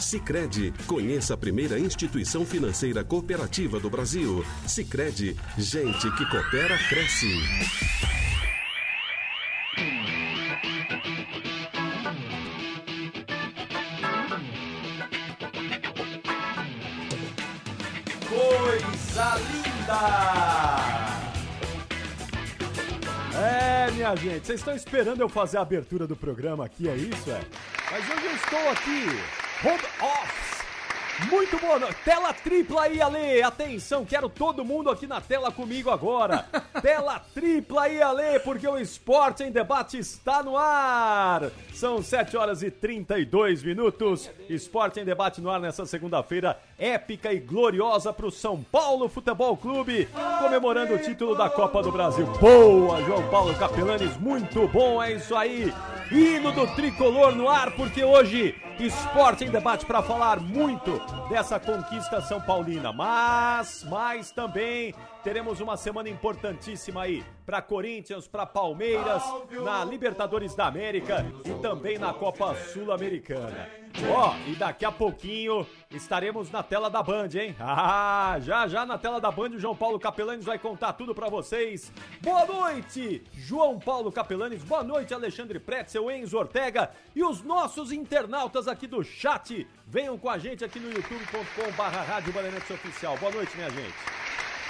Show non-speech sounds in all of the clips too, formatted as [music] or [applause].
Sicredi, conheça a primeira instituição financeira cooperativa do Brasil. Sicredi, gente que coopera cresce. Coisa linda! É, minha gente, vocês estão esperando eu fazer a abertura do programa aqui, é isso? É? Mas hoje eu estou aqui, hold off. Muito boa noite. Tela tripla aí, Ale. Atenção, quero todo mundo aqui na tela comigo agora. [laughs] tela tripla aí, Ale, porque o esporte em debate está no ar. São 7 horas e 32 minutos. Esporte em debate no ar nessa segunda-feira épica e gloriosa para o São Paulo Futebol Clube, comemorando o título da Copa do Brasil. Boa, João Paulo Capelanes, muito bom, é isso aí. Hino do tricolor no ar, porque hoje esporte em debate para falar muito dessa conquista São Paulina. Mas, mas também teremos uma semana importantíssima aí para Corinthians, para Palmeiras, na Libertadores da América e também na Copa Sul-Americana. Ó, oh, e daqui a pouquinho estaremos na tela da Band, hein? [laughs] Ah, já já na tela da Band o João Paulo Capelanes vai contar tudo para vocês. Boa noite, João Paulo Capelanes. Boa noite, Alexandre Pretzel, Enzo Ortega e os nossos internautas aqui do chat. Venham com a gente aqui no youtube.com/barra Rádio Oficial. Boa noite, minha gente.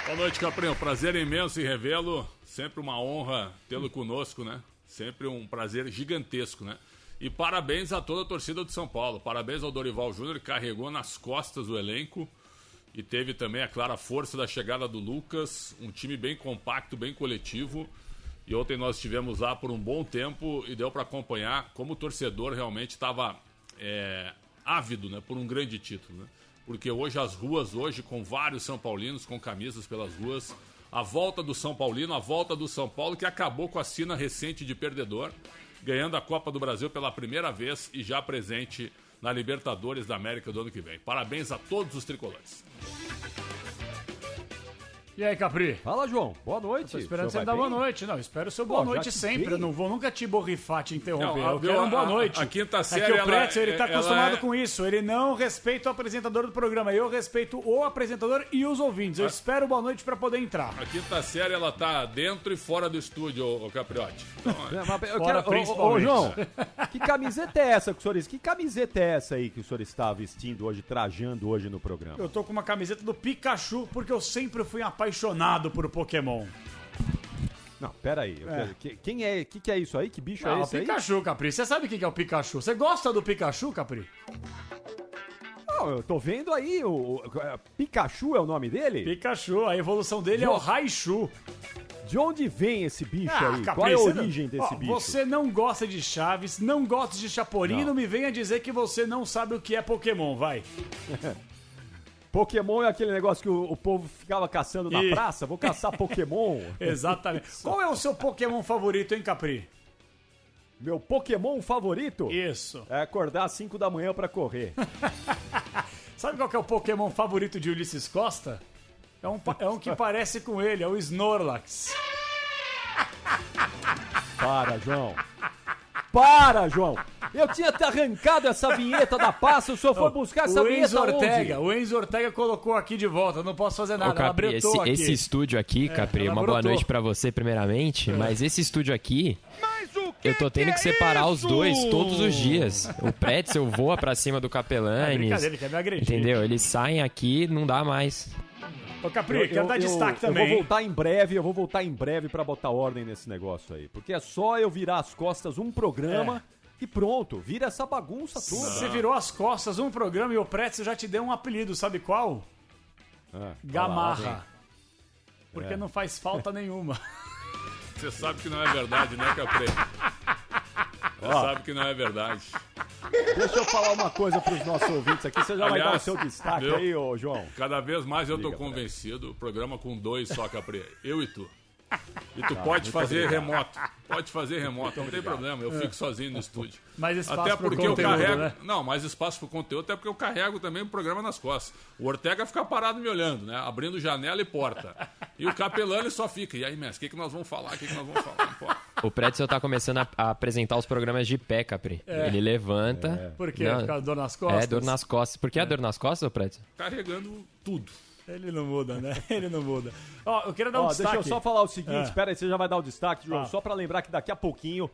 Boa noite, Caprinho. Prazer imenso e revelo. Sempre uma honra tê-lo conosco, né? Sempre um prazer gigantesco, né? E parabéns a toda a torcida do São Paulo. Parabéns ao Dorival Júnior, que carregou nas costas o elenco. E teve também a clara força da chegada do Lucas. Um time bem compacto, bem coletivo. E ontem nós estivemos lá por um bom tempo e deu para acompanhar como o torcedor realmente estava é, ávido né, por um grande título. Né? Porque hoje as ruas, hoje com vários São Paulinos com camisas pelas ruas, a volta do São Paulino, a volta do São Paulo que acabou com a sina recente de perdedor ganhando a Copa do Brasil pela primeira vez e já presente na Libertadores da América do ano que vem. Parabéns a todos os tricolores. E aí, Capri? Fala, João. Boa noite. tô esperando você dar boa noite. Não, espero o seu boa Pô, noite sempre. Bem. Eu não vou nunca te borrifar, te interromper. Não, eu quero uma boa noite. A, a quinta série. É que o Pretzel, ele tá ela acostumado é... com isso. Ele não respeita o apresentador do programa. Eu respeito o apresentador e os ouvintes. Eu a... espero boa noite para poder entrar. A quinta série, ela tá dentro e fora do estúdio, o Capriotti. Então, é... eu quero... principalmente. Ô, ô, João, [laughs] que camiseta é essa que o senhor... Que camiseta é essa aí que o senhor está vestindo hoje, trajando hoje no programa? Eu tô com uma camiseta do Pikachu, porque eu sempre fui apaixonado por Pokémon. Não, pera aí. É. Quem é? O que, que é isso aí? Que bicho Não, é esse o Pikachu, aí? Capri. Você sabe o que é o Pikachu? Você gosta do Pikachu, Capri? Não, eu tô vendo aí, o, o, é, Pikachu é o nome dele? Pikachu, a evolução dele de é o Raichu. De onde vem esse bicho ah, aí? Capri, Qual é a origem não... desse Ó, bicho? Você não gosta de Chaves, não gosta de Chapolin, não. não me venha dizer que você não sabe o que é Pokémon, vai. [laughs] Pokémon é aquele negócio que o, o povo ficava caçando na e... praça. Vou caçar Pokémon. [laughs] Exatamente. Qual é o seu Pokémon favorito, hein, Capri? Meu Pokémon favorito? Isso. É acordar às 5 da manhã para correr. [laughs] Sabe qual é o Pokémon favorito de Ulisses Costa? É um, é um que parece com ele, é o Snorlax. Para, João. Para, João! Eu tinha te arrancado essa vinheta da passa, o senhor foi buscar essa o vinheta Enzo Ortega, onde? O Enzo Ortega colocou aqui de volta, não posso fazer nada, Ô, Capri, esse, aqui. esse estúdio aqui, é, Capri, uma brotou. boa noite para você primeiramente, é. mas esse estúdio aqui... Eu tô tendo que, que separar é os dois todos os dias. O Pretzel voa pra cima do Capelanes. É ele quer me agredir. Entendeu? Eles saem aqui, não dá mais. Ô Capri, eu, quero eu, dar destaque também. Eu vou voltar em breve, eu vou voltar em breve para botar ordem nesse negócio aí. Porque é só eu virar as costas um programa. É. E pronto, vira essa bagunça toda. Você virou as costas um programa e o Pretzel já te deu um apelido, sabe qual? Ah, Gamarra. porque é. não faz falta nenhuma. Você sabe que não é verdade, né, Capre? [laughs] Você sabe que não é verdade. Deixa eu falar uma coisa para os nossos ouvintes aqui. Você já Aliás, vai dar o seu destaque meu, aí, ô João? Cada vez mais eu estou convencido. O programa com dois só, Capri. Eu e tu. E tu tá, pode fazer obrigado. remoto. Pode fazer remoto, não tem problema. Eu fico sozinho no estúdio. Mais espaço até porque conteúdo, eu carrego. Né? Não, mais espaço para conteúdo, até porque eu carrego também o programa nas costas. O Ortega fica parado me olhando, né? Abrindo janela e porta. E o Capelano só fica. E aí, mestre, o que, que nós vamos falar? O que, que nós vamos falar? Pô. O Pretzel tá começando a, a, apresentar os programas de pé, Capri. É. Ele levanta. É. Por quê? Não, Por causa dor nas costas? É, dor nas costas. Por que é. a dor nas costas, o Pretzel? Carregando tudo. Ele não muda, né? [laughs] Ele não muda. Ó, eu queria dar um Ó, destaque. Deixa eu só falar o seguinte, é. espera aí, você já vai dar o destaque, João. Ah. Só para lembrar que daqui a pouquinho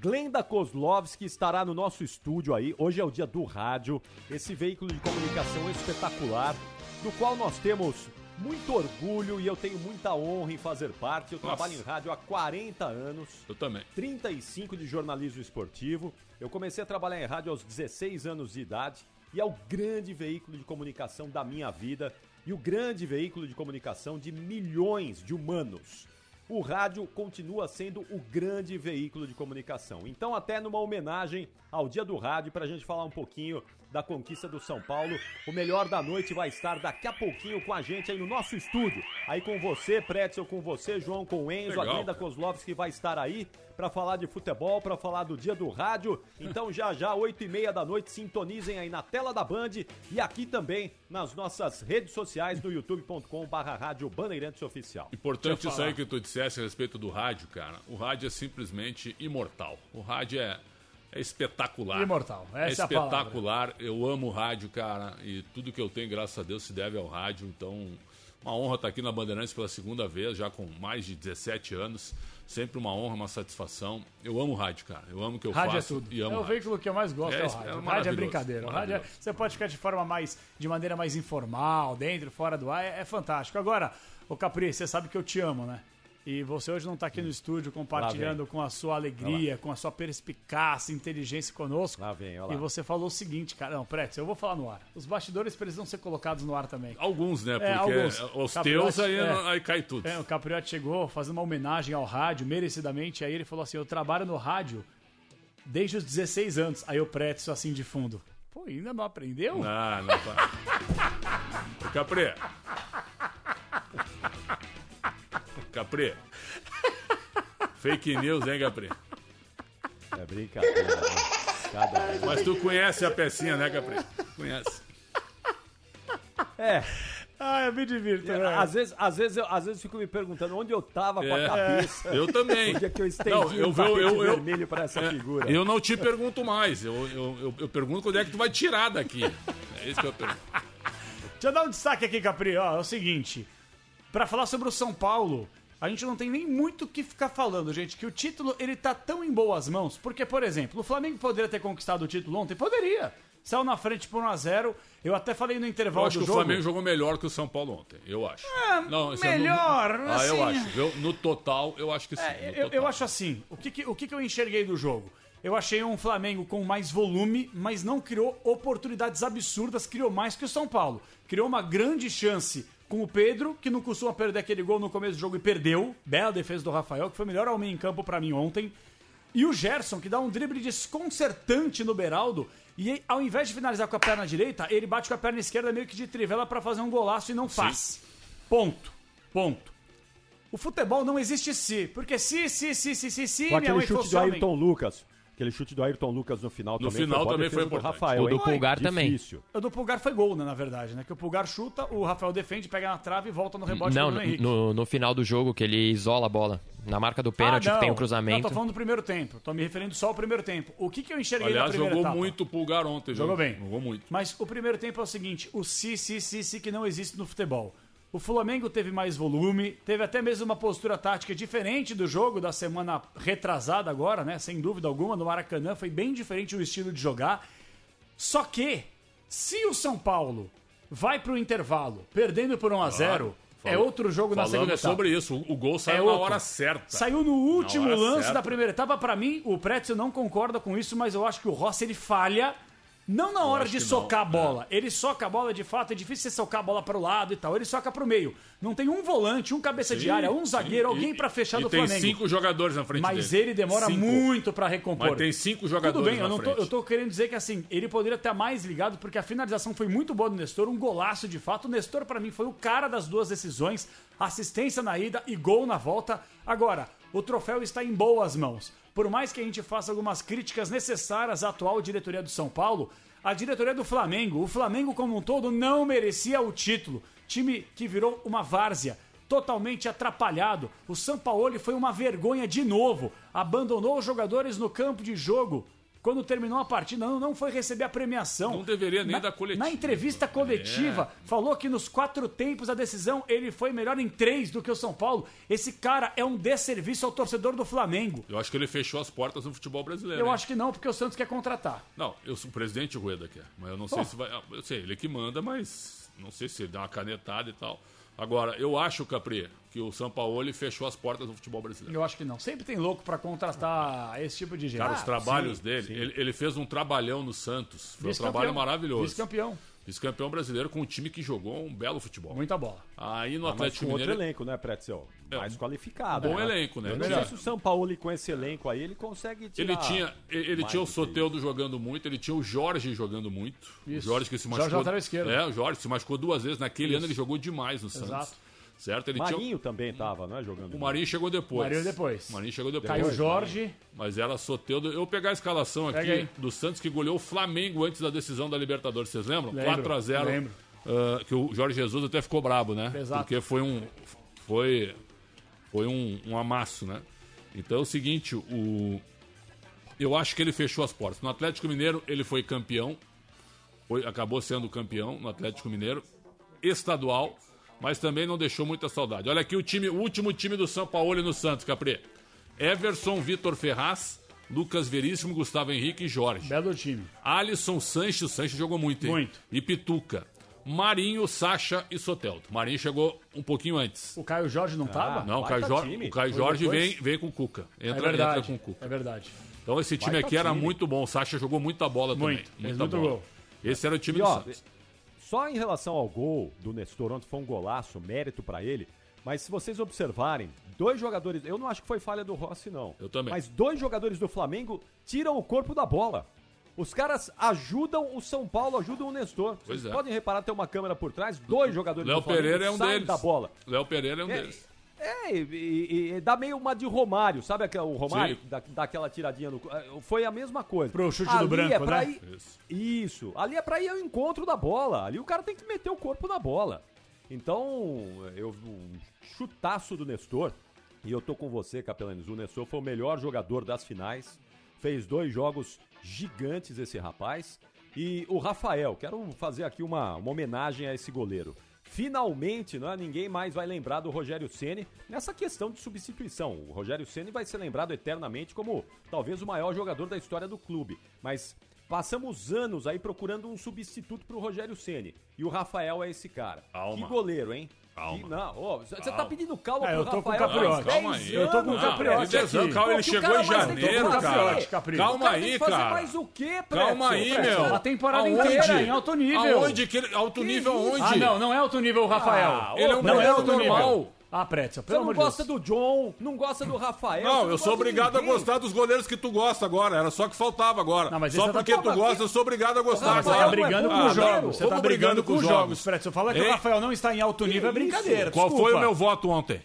Glenda Kozlovski estará no nosso estúdio aí. Hoje é o dia do rádio, esse veículo de comunicação espetacular, do qual nós temos muito orgulho e eu tenho muita honra em fazer parte. Eu Nossa. trabalho em rádio há 40 anos. Eu também. 35 de jornalismo esportivo. Eu comecei a trabalhar em rádio aos 16 anos de idade e é o grande veículo de comunicação da minha vida e o grande veículo de comunicação de milhões de humanos. O rádio continua sendo o grande veículo de comunicação. Então, até numa homenagem ao Dia do Rádio, para a gente falar um pouquinho da conquista do São Paulo. O melhor da noite vai estar daqui a pouquinho com a gente aí no nosso estúdio. Aí com você, Pretzel, com você, João, com o Enzo, Legal. a Linda Kozlovski vai estar aí para falar de futebol, para falar do dia do rádio. Então já já, oito e meia da noite, sintonizem aí na tela da Band e aqui também nas nossas redes sociais no youtube.com barra rádio Bandeirantes Oficial. Importante isso aí que tu dissesse a respeito do rádio, cara. O rádio é simplesmente imortal. O rádio é é espetacular. Imortal. Essa é espetacular. É eu amo o rádio, cara. E tudo que eu tenho, graças a Deus, se deve ao rádio. Então, uma honra estar aqui na Bandeirantes pela segunda vez, já com mais de 17 anos. Sempre uma honra, uma satisfação. Eu amo rádio, cara. Eu amo o que eu rádio é faço. É tudo. E amo é o rádio. veículo que eu mais gosto, é, é o rádio. É rádio é brincadeira. O rádio é, você pode ficar de forma mais, de maneira mais informal, dentro, fora do ar. É, é fantástico. Agora, o Capri, você sabe que eu te amo, né? E você hoje não está aqui no estúdio compartilhando com a sua alegria, com a sua perspicácia, inteligência conosco. Lá vem, olha lá. E você falou o seguinte, cara. Não, Pretz, eu vou falar no ar. Os bastidores precisam ser colocados no ar também. Alguns, né? É, Porque é, alguns. os Capriotti, teus aí, é, aí cai tudo. É, o Capriotti chegou fazendo uma homenagem ao rádio, merecidamente. Aí ele falou assim: Eu trabalho no rádio desde os 16 anos. Aí o Pretz assim de fundo. Pô, ainda não aprendeu? Não, [laughs] não. o Capri. Capri. [laughs] Fake news, hein, Capri? É brincadeira. Né? Cada Mas tu conhece a pecinha, né, Capri? Conhece. É. Ah, eu me divirto. né? Às vezes, às, vezes eu, às vezes fico me perguntando onde eu tava é, com a é. cabeça. Eu também. Onde é que eu estendi não, eu, eu, eu, eu, vermelho para essa é, figura. Eu não te pergunto mais. Eu, eu, eu, eu, pergunto quando é que tu vai tirar daqui. É isso que eu pergunto. Deixa eu dar um destaque aqui, Capri. Ó, é o seguinte. Para falar sobre o São Paulo, a gente não tem nem muito o que ficar falando, gente, que o título ele tá tão em boas mãos, porque, por exemplo, o Flamengo poderia ter conquistado o título ontem? Poderia. Saiu na frente por 1x0. Eu até falei no intervalo eu acho do que jogo. o Flamengo jogou melhor que o São Paulo ontem, eu acho. É, não, melhor, é no... Ah, eu assim. acho. Eu, no total, eu acho que sim. É, eu, eu, acho assim. O que, que, o que, que eu enxerguei do jogo? Eu achei um Flamengo com mais volume, mas não criou oportunidades absurdas, criou mais que o São Paulo. Criou uma grande chance com o Pedro, que não costuma perder aquele gol no começo do jogo e perdeu. Bela defesa do Rafael, que foi o melhor homem em campo para mim ontem. E o Gerson, que dá um drible desconcertante no Beraldo. E ao invés de finalizar com a perna direita, ele bate com a perna esquerda meio que de trivela para fazer um golaço e não faz. Sim. Ponto. Ponto. O futebol não existe se, porque se, se, se, se, se, se, com aquele chute do Ayrton Lucas. Aquele chute do Ayrton Lucas no final no também final foi também foi importante. Rafael, o do Pulgar também. O do Pulgar foi gol, né, na verdade, né? Que o Pulgar chuta, o Rafael defende, pega na trave e volta no rebote Não, do Henrique. No, no final do jogo, que ele isola a bola. Na marca do pênalti, ah, que tem o um cruzamento. Não, tô falando do primeiro tempo. Tô me referindo só ao primeiro tempo. O que, que eu enxerguei Aliás, na primeira jogou etapa? muito o Pulgar ontem. Jogou bem. Jogou muito. Mas o primeiro tempo é o seguinte, o si, si, si, si que não existe no futebol. O Flamengo teve mais volume, teve até mesmo uma postura tática diferente do jogo da semana retrasada agora, né? Sem dúvida alguma, no Maracanã foi bem diferente o estilo de jogar. Só que se o São Paulo vai pro intervalo perdendo por 1 a 0, é outro jogo na segunda etapa. sobre isso, o gol saiu é na hora certa. Saiu no último lance certa. da primeira etapa. Para mim, o Pretzel não concorda com isso, mas eu acho que o Rossi ele falha Não na hora de socar a bola. É. Ele soca a bola de fato, é difícil você socar a bola para o lado e tal. Ele soca para o meio. Não tem um volante, um cabeça sim, de área, um zagueiro, sim. alguém para fechar e do tem Flamengo. tem cinco jogadores na frente Mas dele. ele demora cinco. muito para recompor. Mas tem cinco jogadores Tudo bem, eu, não tô, eu tô querendo dizer que assim, ele poderia estar mais ligado porque a finalização foi muito boa do Nestor, um golaço de fato. O Nestor para mim foi o cara das duas decisões, assistência na ida e gol na volta. Agora, o troféu está em boas mãos. Por mais que a gente faça algumas críticas necessárias à atual diretoria do São Paulo, a diretoria do Flamengo, o Flamengo como um todo não merecia o título. Time que virou uma várzea, totalmente atrapalhado. O Sampaoli foi uma vergonha de novo. Abandonou os jogadores no campo de jogo quando terminou a partida, não, não foi receber a premiação. Não deveria nem na, dar coletiva. Na entrevista coletiva, é. falou que nos quatro tempos da decisão ele foi melhor em três do que o São Paulo. Esse cara é um desserviço ao torcedor do Flamengo. Eu acho que ele fechou as portas no futebol brasileiro. Eu hein? acho que não, porque o Santos quer contratar. Não, eu sou o presidente Rueda quer, mas eu não sei se vai. Eu sei, ele que manda, mas não sei se ele dá uma canetada e tal. Agora, eu acho, Capri, que o São Paulo fechou as portas do futebol brasileiro. Eu acho que não. Sempre tem louco para contratar esse tipo de gente. Cara, os ah, trabalhos sim, dele, sim. Ele, ele, fez um trabalhão no Santos. Foi um trabalho maravilhoso. Vice-campeão. Vice-campeão brasileiro com um time que jogou um belo futebol. Muita bola. Aí no ah, Atlético Mineiro. outro elenco, né, Pretzel? É, mais qualificado. Bom né? elenco, né? Eu não sei se o São Paulo com esse elenco aí ele consegue tirar Ele tinha, ele tinha o Soteudo jogando muito, ele tinha o Jorge jogando muito. Isso. O Jorge que se machucou. Jorge lateral esquerdo. É, o Jorge se machucou duas vezes. Naquele Isso. ano ele jogou demais no Santos. Exato. Certo? Ele Marinho tinha... também estava, não é? Jogando. O Marinho chegou depois. Marinho depois. O Marinho chegou depois. Caiu o Jorge. Mas era Soteudo. Eu pegar a escalação aqui do Santos que goleou o Flamengo antes da decisão da Libertadores, vocês lembram? Lembro, 4 a 0 Lembro. Uh, que o Jorge Jesus até ficou brabo, né? Exato. Porque foi um. Foi. Foi um, um amasso, né? Então é o seguinte, o. Eu acho que ele fechou as portas. No Atlético Mineiro, ele foi campeão. Foi, acabou sendo campeão no Atlético Mineiro. Estadual mas também não deixou muita saudade. Olha aqui o time, o último time do São Paulo no Santos, Capri. Everson, Vitor Ferraz, Lucas Veríssimo, Gustavo Henrique e Jorge. Belo time. Alisson Sanches, o Sanches jogou muito, hein? Muito. E Pituca. Marinho, Sacha e Soteldo. Marinho chegou um pouquinho antes. O Caio Jorge não estava? Ah, não, o Caio, Jorge, o Caio Jorge vem, vem com o Cuca. Entra, é verdade, entra com o Cuca. É verdade. Então esse time aqui era muito bom. O Sacha jogou muita bola muito, também. Muita muito bola. Gol. Esse era o time e, do ó, Santos. Só em relação ao gol do Nestor, ontem foi um golaço, mérito para ele. Mas se vocês observarem, dois jogadores. Eu não acho que foi falha do Rossi, não. Eu também. Mas dois jogadores do Flamengo tiram o corpo da bola. Os caras ajudam o São Paulo, ajudam o Nestor. Pois Vocês é. podem reparar, tem uma câmera por trás, dois jogadores Léo do Flamengo Pereira é um saem deles. da bola. Léo Pereira é um é, deles. É, e, e, dá meio uma de Romário, sabe aquele, o Romário? Da, daquela tiradinha no. É, foi a mesma coisa. Pro chute ali do branco, é né? Ir, isso. isso. Ali é pra ir ao encontro da bola. Ali o cara tem que meter o corpo na bola. Então, eu um chutaço do Nestor. E eu tô com você, Capelanes. O Nestor foi o melhor jogador das finais. Fez dois jogos gigantes esse rapaz. E o Rafael, quero fazer aqui uma, uma homenagem a esse goleiro finalmente, não é? ninguém mais vai lembrar do Rogério Ceni nessa questão de substituição. O Rogério Ceni vai ser lembrado eternamente como talvez o maior jogador da história do clube, mas passamos anos aí procurando um substituto para o Rogério Ceni e o Rafael é esse cara. Calma. Que goleiro, hein? Calma. não, você tá pedindo calma é, pro eu tô Rafael. Calma aí. Eu tô com o Capriotti aqui. Calma, ele chegou em janeiro, cara. Calma aí, cara. mais o quê, Calma aí, meu. A temporada inteira em alto nível. Aonde? Que ele, alto nível aonde? Ah, não, não é alto nível o Rafael. Ah, ele é um não é alto nível. Ah, Pretzel, pelo Você não gosta do John, não gosta do Rafael. Não, eu sou obrigado a gostar dos goleiros que tu gosta agora. Era só que faltava agora. Não, só porque tá... tu gosta, eu sou obrigado a gostar. Você tá brigando com os jogos. Você tá brigando com os jogos, Pretzel. Falar que o Rafael não está em alto nível é brincadeira. Qual foi o meu voto ontem?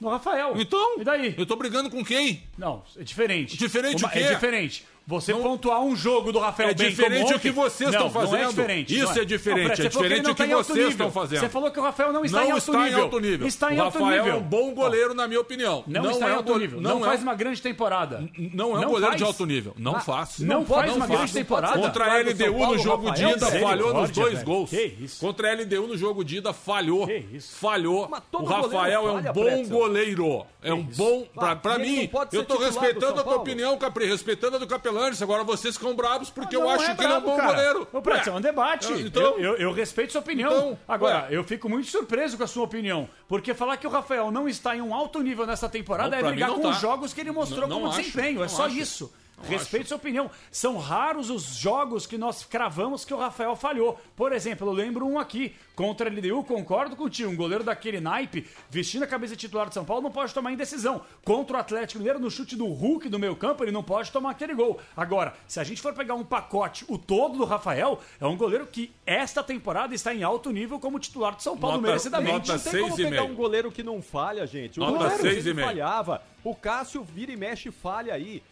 No Rafael. Então? E daí? Eu tô brigando com quem? Não, é diferente. Diferente Uma, o quê? É diferente. Você não, pontuar um jogo do Rafael é bem diferente o que vocês estão fazendo. Não é diferente. Isso é. é. diferente. Não, é diferente o que, vocês estão fazendo. Você falou que o Rafael não está, não em, alto está nível. em alto nível. Está em o alto Rafael nível. é um bom goleiro, na minha opinião. Não, não está é em alto nível. Não, não faz uma grande temporada. Não é um goleiro de alto nível. Não ah, faço. Não, faz uma grande temporada. Contra a LDU no jogo de ida, falhou nos dois gols. Contra a LDU no jogo de ida, falhou. Falhou. O Rafael é um bom goleiro. É um bom. Pra mim, eu tô respeitando a tua opinião, Capri, respeitando a do Capelanes. Agora vocês ficam bravos porque eu acho é que ele é um bom cara. goleiro. Ô, Prato, é um debate. Então, eu, eu, eu, respeito sua opinião. Então, Agora, ué. eu fico muito surpreso com a sua opinião. Porque falar que o Rafael não está em um alto nível nessa temporada não, é brigar com tá. os jogos que ele mostrou não, como desempenho. É só acho. isso. Respeito acho. sua opinião. São raros os jogos que nós cravamos que o Rafael falhou. Por exemplo, eu lembro um aqui. Contra a LDU, concordo contigo. Um goleiro daquele naipe, vestindo a camisa titular de São Paulo, não pode tomar indecisão. Contra o Atlético Mineiro, no chute do Hulk do meio campo, ele não pode tomar aquele gol. Agora, se a gente for pegar um pacote, o todo do Rafael, é um goleiro que esta temporada está em alto nível como titular de São Paulo, nota, merecidamente. Nota não tem como pegar um goleiro que não falha, gente. O nota goleiro que falhava. O Cássio vira e mexe falha aí.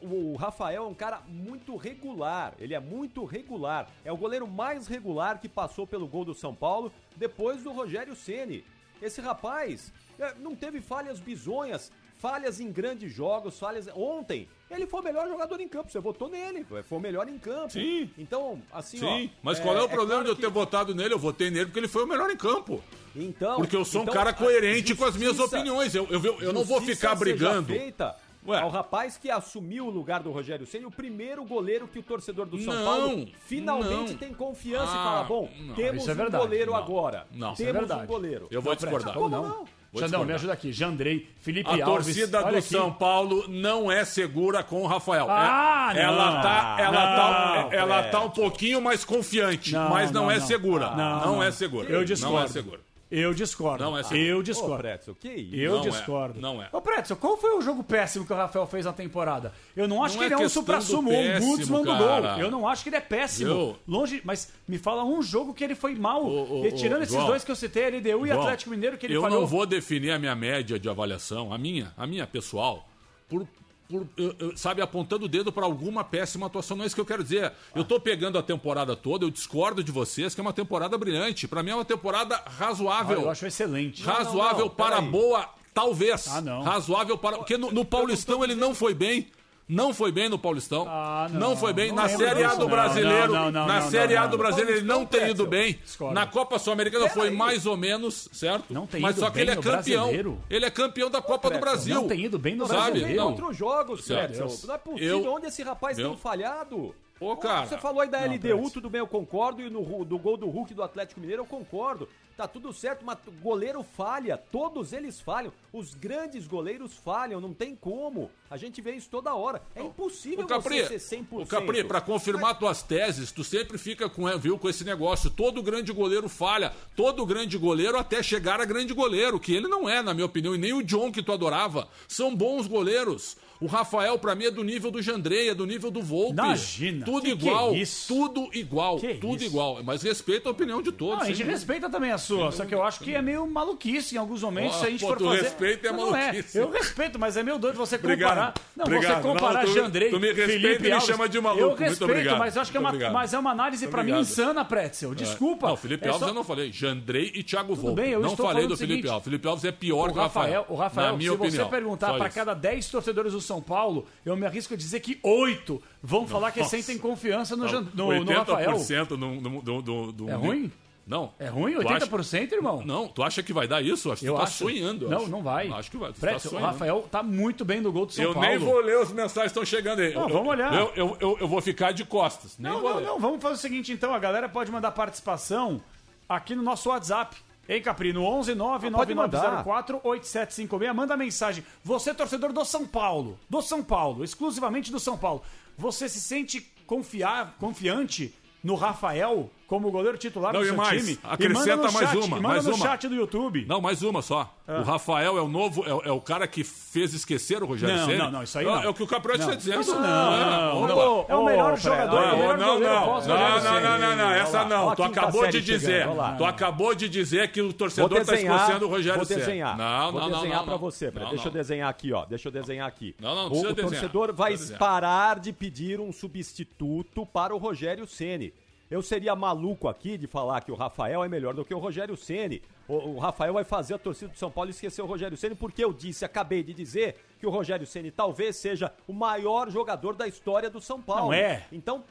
O, Rafael é um cara muito regular. Ele é muito regular. É o goleiro mais regular que passou pelo gol do São Paulo depois do Rogério Ceni. Esse rapaz é, não teve falhas bizonhas, falhas em grandes jogos, falhas. Ontem, ele foi o melhor jogador em campo. Você votou nele, foi o melhor em campo. Sim. Então, assim, Sim. Ó, mas qual é, é o problema é claro de eu ter que... votado nele? Eu votei nele porque ele foi o melhor em campo. Então. Porque eu sou então, um cara coerente com as minhas opiniões. Eu, eu, eu, eu não vou ficar brigando. Feita Ué. Ao rapaz que assumiu o lugar do Rogério Ceni, o primeiro goleiro que o torcedor do São não, Paulo finalmente não. tem confiança ah, e fala: bom, não, temos é um goleiro agora. Não, temos é um goleiro. Eu vou discordar. Como não? Jandão, me ajuda aqui. Jandrei, Felipe a Alves. A torcida do aqui. São Paulo não é segura com o Rafael. Ah, é, ela tá, ela tá, ela tá um pouquinho mais confiante, mas não, é segura. Não, é segura. Eu discordo. Não é segura. Eu discordo. Não é assim. Eu discordo. Ô, Pretzel, que isso? Eu não discordo. É. Não é. Ô, Pretzel, qual foi o jogo péssimo que o Rafael fez na temporada? Eu não acho não que é ele é um supra-sumo, um Gutzman do gol. Eu não acho que ele é péssimo. Eu... Longe, mas me fala um jogo que ele foi mal. Ô, ô, Retirando esses João, dois que eu citei, LDU e João, Atlético Mineiro, que ele eu falhou. Eu não vou definir a minha média de avaliação, a minha, a minha pessoal, por por, sabe, apontando o dedo para alguma péssima atuação. Não é isso que eu quero dizer. Eu estou pegando a temporada toda, eu discordo de vocês, que é uma temporada brilhante. Para mim é uma temporada razoável. Ah, eu acho excelente. Razoável não, não, não, para boa, talvez. Ah, não. Razoável para. Porque no, no Paulistão ele não foi bem. Não foi bem no Paulistão. Ah, não, não, foi bem. Não na Série A do Brasileiro. Não, não, na Série A do Brasileiro ele não tem ido bem. Na Copa Sul-Americana foi mais ou menos, certo? Não tem Mas ido só que ele é campeão. Brasileiro. Ele é campeão da Copa do Brasil. Não tem ido bem no sabe? Brasileiro. Não. outros jogos, Pretzel. Não é possível. Eu, Onde esse rapaz eu, tem falhado? Ô, cara. Você falou aí da LDU, tudo bem, eu concordo. E no, do gol do Hulk do Atlético Mineiro, eu concordo. Tá tudo certo, mas goleiro falha. Todos eles falham. Os grandes goleiros falham, não tem como. A gente vê isso toda hora. É impossível o Capri, você ser 100%. O Capri, pra confirmar mas... tuas teses, tu sempre fica com, viu, com esse negócio. Todo grande goleiro falha. Todo grande goleiro até chegar a grande goleiro, que ele não é, na minha opinião, e nem o John que tu adorava. São bons goleiros. O Rafael, pra mim, é do nível do Jandrei, é do nível do Volpe. Imagina. Tudo que igual. Que é tudo igual. Que tudo isso? igual. Mas respeita a opinião de todos. Não, a gente respeita também a sua, só que eu acho que é meio maluquice em alguns momentos oh, se a gente pô, for tu fazer. respeita é não, maluquice. Não é. Eu respeito, mas é meio doido você comparar. Obrigado. Não, obrigado. você comparar não, tu, Jandrei, tu me respeita Felipe e me chama de maluco. Eu respeito, mas eu acho que é uma, mas é uma análise para mim insana, Pretzel. Desculpa. Não, Felipe é Alves eu não falei. Jandrei e Thiago Volpe. Bem, eu não falei do Felipe Alves. Felipe Alves é pior que o Rafael. O Rafael, se você perguntar para cada 10 torcedores do São Paulo, eu me arrisco arrisco dizer que oito vão Nossa. [laughs] falar que sentem confiança no, no, no, no Rafael. 80% no, no, no, no, É ruim? Não. É ruim? 80%, acha... irmão? Não, tu acha que vai dar isso? Acho que eu tu tá acho... sonhando. Não, acho. não vai. Acho que vai. Fred, tá o Rafael tá muito bem no gol do São eu Paulo. Eu nem vou ler os mensagens que estão chegando aí. Não, eu, vamos olhar. Eu, eu, eu, eu, vou ficar de costas. Nem não, não, ler. não. Vamos fazer o seguinte, então. A galera pode mandar participação aqui no nosso WhatsApp. Hein, Capri? No 11 99904 8756. Manda mensagem. Você, torcedor do São Paulo. Do São Paulo. Exclusivamente do São Paulo. Você se sente confiar, confiante no Rafael como goleiro titular não, do seu mais, time. Acrescenta mais chat, uma. manda mais no uma. chat do YouTube. Não, mais uma só. Ah. O Rafael é o novo, é, é, o cara que fez esquecer o Rogério não, Ceni. Não, não, isso aí não. É o que o Capriotti está dizendo. Isso não, não, não, não. É o melhor jogador. Não, não, não. Não, não, não, essa não. Tu acabou de dizer. Tu acabou de dizer que o torcedor está escocendo o Rogério Ceni. Vou desenhar. Não, não, não. Vou desenhar para você. Deixa eu desenhar aqui, ó. Deixa eu desenhar aqui. Não, não, não O torcedor vai parar de pedir um substituto para o Rogério Ceni. Eu seria maluco aqui de falar que o Rafael é melhor do que o Rogério Ceni. O, o, Rafael vai fazer a torcida do São Paulo esquecer o Rogério Ceni porque eu disse, acabei de dizer que o Rogério Ceni talvez seja o maior jogador da história do São Paulo. Não é? Então,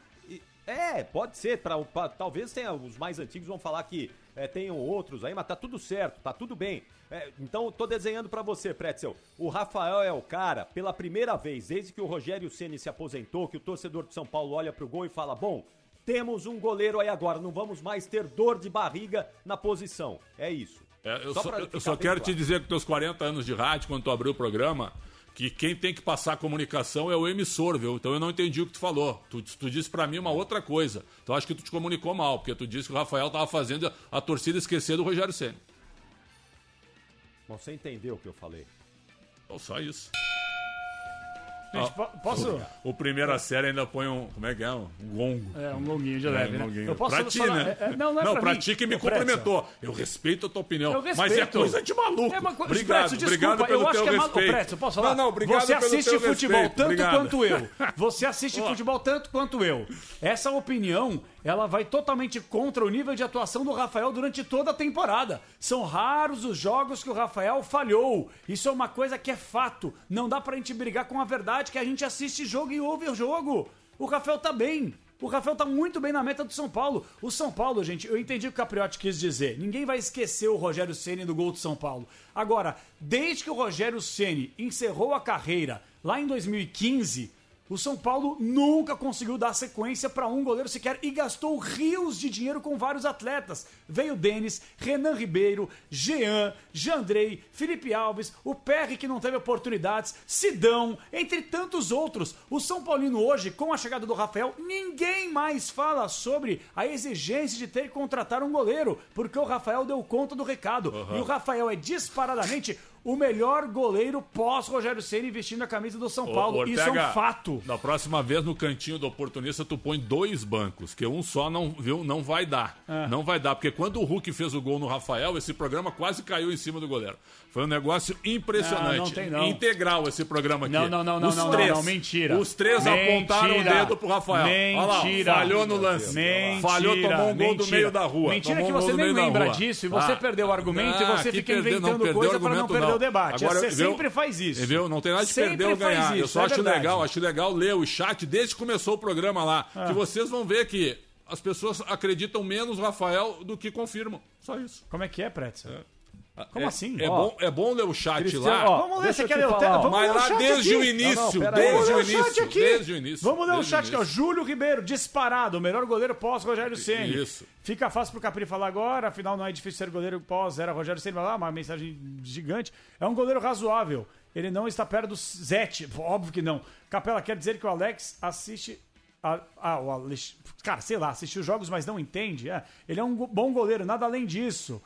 é, pode ser. Pra, pra, talvez tenha os mais antigos vão falar que é, tenham outros aí, mas tá tudo certo, tá tudo bem. É, então, tô desenhando para você, Pretzel. O Rafael é o cara, pela primeira vez, desde que o Rogério Ceni se aposentou, que o torcedor de São Paulo olha pro gol e fala: bom, temos um goleiro aí agora, não vamos mais ter dor de barriga na posição. É isso. É, eu só, só, eu só quero claro. te dizer que teus 40 anos de rádio, quando tu abriu o programa, que quem tem que passar a comunicação é o emissor, viu? Então eu não entendi o que tu falou. Tu, tu disse para mim uma outra coisa. Então acho que tu te comunicou mal, porque tu disse que o Rafael tava fazendo a torcida esquecer do Rogério Senna. Você entendeu o que eu falei? Então só isso. Gente, po- posso? O primeira série ainda põe um. Como é que é? Um gongo. É, um longuinho de É, leve, um né? Eu posso pra ti, falar- né? é, é, não, não é pra, mim. ti que me cumprimentou. Eu respeito a tua opinião. Eu Mas é respeito. coisa de maluco. É uma coisa. Obrigado, Pretzel, obrigado pelo eu acho que é maluco. respeito. Pretzel, posso falar? Não, não, obrigado Você assiste futebol respeito. tanto Obrigado. quanto eu. Você assiste [laughs] futebol tanto quanto eu. Essa opinião, ela vai totalmente contra o nível de atuação do Rafael durante toda a temporada. São raros os jogos que o Rafael falhou. Isso é uma coisa que é fato. Não dá pra gente brigar com a verdade que a gente assiste jogo e ouve o jogo. O Rafael tá bem. O Rafael tá muito bem na meta do São Paulo. O São Paulo, gente, eu entendi o que o Capriotti quis dizer. Ninguém vai esquecer o Rogério Ceni do gol do São Paulo. Agora, desde que o Rogério Ceni encerrou a carreira lá em 2015, o São Paulo nunca conseguiu dar sequência para um goleiro sequer e gastou rios de dinheiro com vários atletas. Veio Denis, Renan Ribeiro, Jean, Jandrei, Felipe Alves, o Perry que não teve oportunidades, Sidão, entre tantos outros. O São Paulino hoje, com a chegada do Rafael, ninguém mais fala sobre a exigência de ter que contratar um goleiro, porque o Rafael deu conta do recado. E o Rafael é disparadamente o melhor goleiro pós Rogério Ceni vestindo a camisa do São Ô, Paulo. Isso é um Ortega, fato. Da próxima vez no cantinho do oportunista, tu põe dois bancos, que um só não, viu, não vai dar. É. Não vai dar, porque quando o Hulk fez o gol no Rafael, esse programa quase caiu em cima do goleiro. Foi um negócio impressionante. Não, não tem não. Integral esse programa aqui. Não, não, não, não, Os não, três, não, mentira. Os três Mentira. apontaram o dedo pro Rafael. Olha lá, Mentira. falhou no lance. Mentira. Falhou, tomou um gol do mentira. meio da rua. Mentira Tomou que um você do nem lembra disso e você Ah. perdeu o argumento Ah, e você fica não inventando coisa para não perder o debate. Agora, você viu? sempre faz isso. Viu? Não tem nada de Sempre perder ou ganhar. eu isso, só é acho verdade. legal, acho legal ler o chat desde que começou o programa lá. Ah. Que vocês vão ver que as pessoas acreditam menos no Rafael do que confirmam. Só isso. Como é que é, Pretzel? Como É- assim? É, Ó. bom, é bom ler o chat Cristiano, lá. ó, Vamos ler, você quer ler o te-. Vamos Mas o lá desde aqui. o início, Não, não, desde o Vamos ler o chat início, aqui. desde o início. Vamos ler o desde chat aqui, ó. início. Júlio Ribeiro, disparado, o melhor goleiro pós Rogério Ceni. Isso. Fica fácil pro Capri falar agora, afinal não é difícil ser goleiro pós era Rogério Ceni. Vai lá, uma mensagem gigante. É um goleiro razoável. Ele não está perto do Zete, óbvio que não. Capela quer dizer que o Alex assiste a- ah, o Alex, cara, sei lá, assistiu jogos, mas não entende. É, ele é um bom goleiro, nada além disso.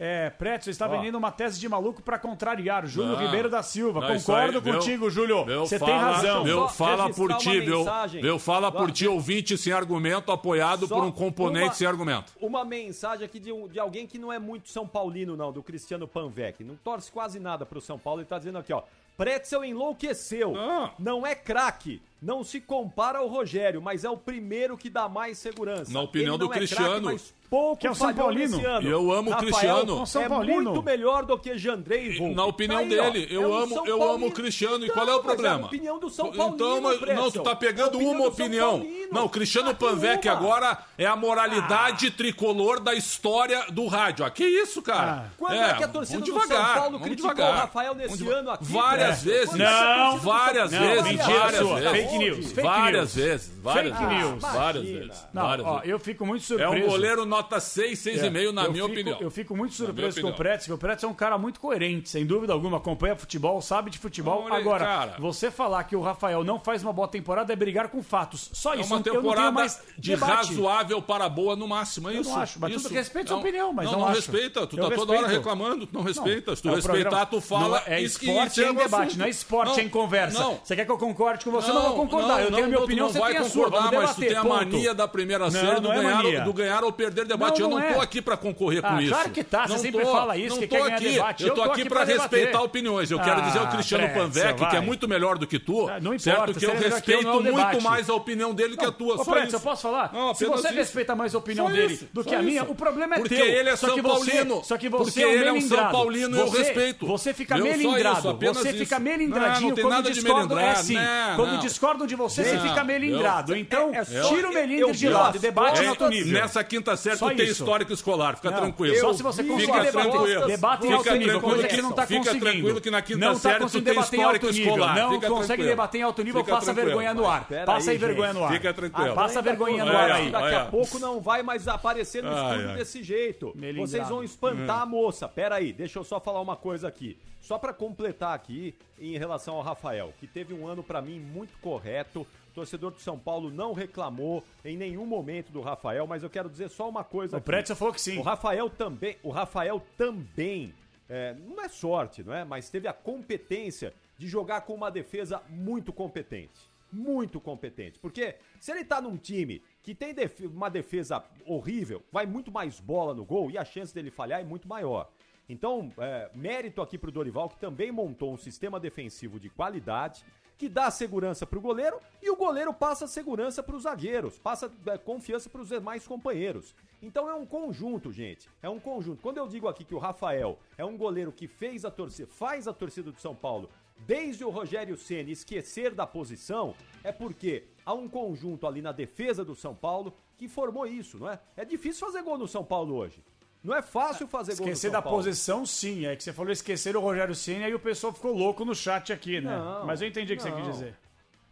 É, Pretzel está vendendo uma tese de maluco para contrariar. Júlio Não. Ribeiro da Silva. Não, Concordo aí, contigo, Júlio. Meu, Você tem fala- razão. Meu, fala por ti, meu. Meu, fala por ti, ouvinte sem argumento, apoiado Só por um componente uma- sem argumento. Uma mensagem aqui de, um- de alguém que não é muito São Paulino, não, do Cristiano Panvec. Não torce quase nada pro São Paulo. Ele tá dizendo aqui, ó. Pretzel enlouqueceu. Ah. Não é craque. Não se compara ao Rogério, mas é o primeiro que dá mais segurança. Na opinião Ele não do é craque, Cristiano. mas pouco Que é o São Paulino. E eu amo o Rafael Cristiano. É São é Paulino. muito melhor do que Jandrei e Volpe. Na opinião Tá aí, dele, eu É amo, São eu Paulino. amo o Cristiano. E Então, qual é o mas problema? a opinião do São Paulino, Então, mas, não, tu tá pegando opinião uma opinião. Não, o Cristiano Tá Panvec agora é a moralidade tricolor da história do rádio. Ah, que isso, cara? Ah. Quando é que a torcida vamos do São devagar, Paulo criticou devagar. o Rafael nesse ano aqui, Várias vezes. É Não, torcida várias vezes, mentira várias sua. Fake news, fake várias news. vezes, várias Fake vezes. news. Várias Imagina. vezes. Não, várias ó, vezes. eu fico muito É surpreso. um goleiro nota 6, 6,5 na eu minha fico, opinião. Eu fico muito surpreso com o. Pretz, que o Pretz é um cara muito coerente, sem dúvida alguma. Acompanha futebol, sabe de futebol. Agora, cara. você falar que o Rafael não faz uma boa temporada é brigar com fatos. Só É isso. uma não tenho temporada mais de debate. razoável para boa no máximo, é Eu isso. não acho, mas isso. tudo respeita a Não, sua opinião, mas não, não não respeita, tu Eu tá toda hora respeito. reclamando, tu não respeita. Se tu É respeitar, tu fala. Não, é esporte em encerra o debate, não é esporte Não, em conversa. Não, Você quer que eu concorde com você? Não, vou concordar. eu tenho a minha não, opinião, tu você não vai tem a sua. Vamos mas tu debater, tem a ponto. mania da primeira Não, série do, não é ganhar, do ganhar ou perder debate. Não, eu não não tô é. aqui pra concorrer com Ah, isso. claro que tá, você Não sempre fala isso, não que quer ganhar debate. Eu tô aqui pra respeitar opiniões. Eu quero Ah, dizer o Cristiano Pretzel, Panvec, que é muito melhor do que tu. Ah, não certo que eu é eu, respeito não é muito mais a opinião dele que a tua. Isso. eu posso falar? Não, Se você respeita mais a opinião dele do que a minha, o problema é Porque teu. ele é São Paulino. Só que você Porque é um é. São Paulino, eu você, respeito. Você fica melindrado. você fica Não, melindradinho não tem quando nada de discordam. É. Não, quando não. Discordam de você, você fica melindrado. eu- Então, é só- tira o melindre de lado e debate eu- em alto nível. Nessa quinta série Só tu tem histórico escolar, fica tranquilo. Só se você conseguir Fica debater. Debate em Fica alto nível, coisa que- não tá fica conseguindo. tranquilo que na quinta não tá série tu tem debater em alto histórico escolar. Não Fica consegue debater em alto nível, Fica passa vergonha no ar. Passa aí vergonha no ar. Fica tranquilo. Passa vergonha no ar aí. Daqui a pouco não vai mais aparecer no estúdio desse jeito. Vocês vão espantar a moça. Pera aí, deixa eu só falar uma coisa aqui. Só para completar aqui em relação ao Rafael, que teve um ano para mim muito correto. O torcedor de São Paulo não reclamou em nenhum momento do Rafael, mas eu quero dizer só uma coisa. O Pretzel falou que sim. O Rafael também, o Rafael também, é, não é sorte, não é? Mas teve a competência de jogar com uma defesa muito competente. Muito competente. Porque se ele tá num time que tem def uma defesa horrível, vai muito mais bola no gol e a chance dele falhar é muito maior. Então, é, mérito aqui pro Dorival, que também montou um sistema defensivo de qualidade, que dá segurança pro goleiro e o goleiro passa segurança pros zagueiros, passa é, confiança pros demais companheiros. Então é um conjunto, gente. É um conjunto. Quando eu digo aqui que o Rafael é um goleiro que fez a torcida, faz a torcida do São Paulo desde o Rogério Ceni esquecer da posição, é porque há um conjunto ali na defesa do São Paulo que formou isso, não é? É difícil fazer gol no São Paulo hoje. Não é fácil fazer gol Esquecer da Paulo. posição, sim. É que você falou esquecer o Rogério Ceni aí o pessoal ficou louco no chat aqui, né? Não, Mas eu entendi o que não. você quis dizer.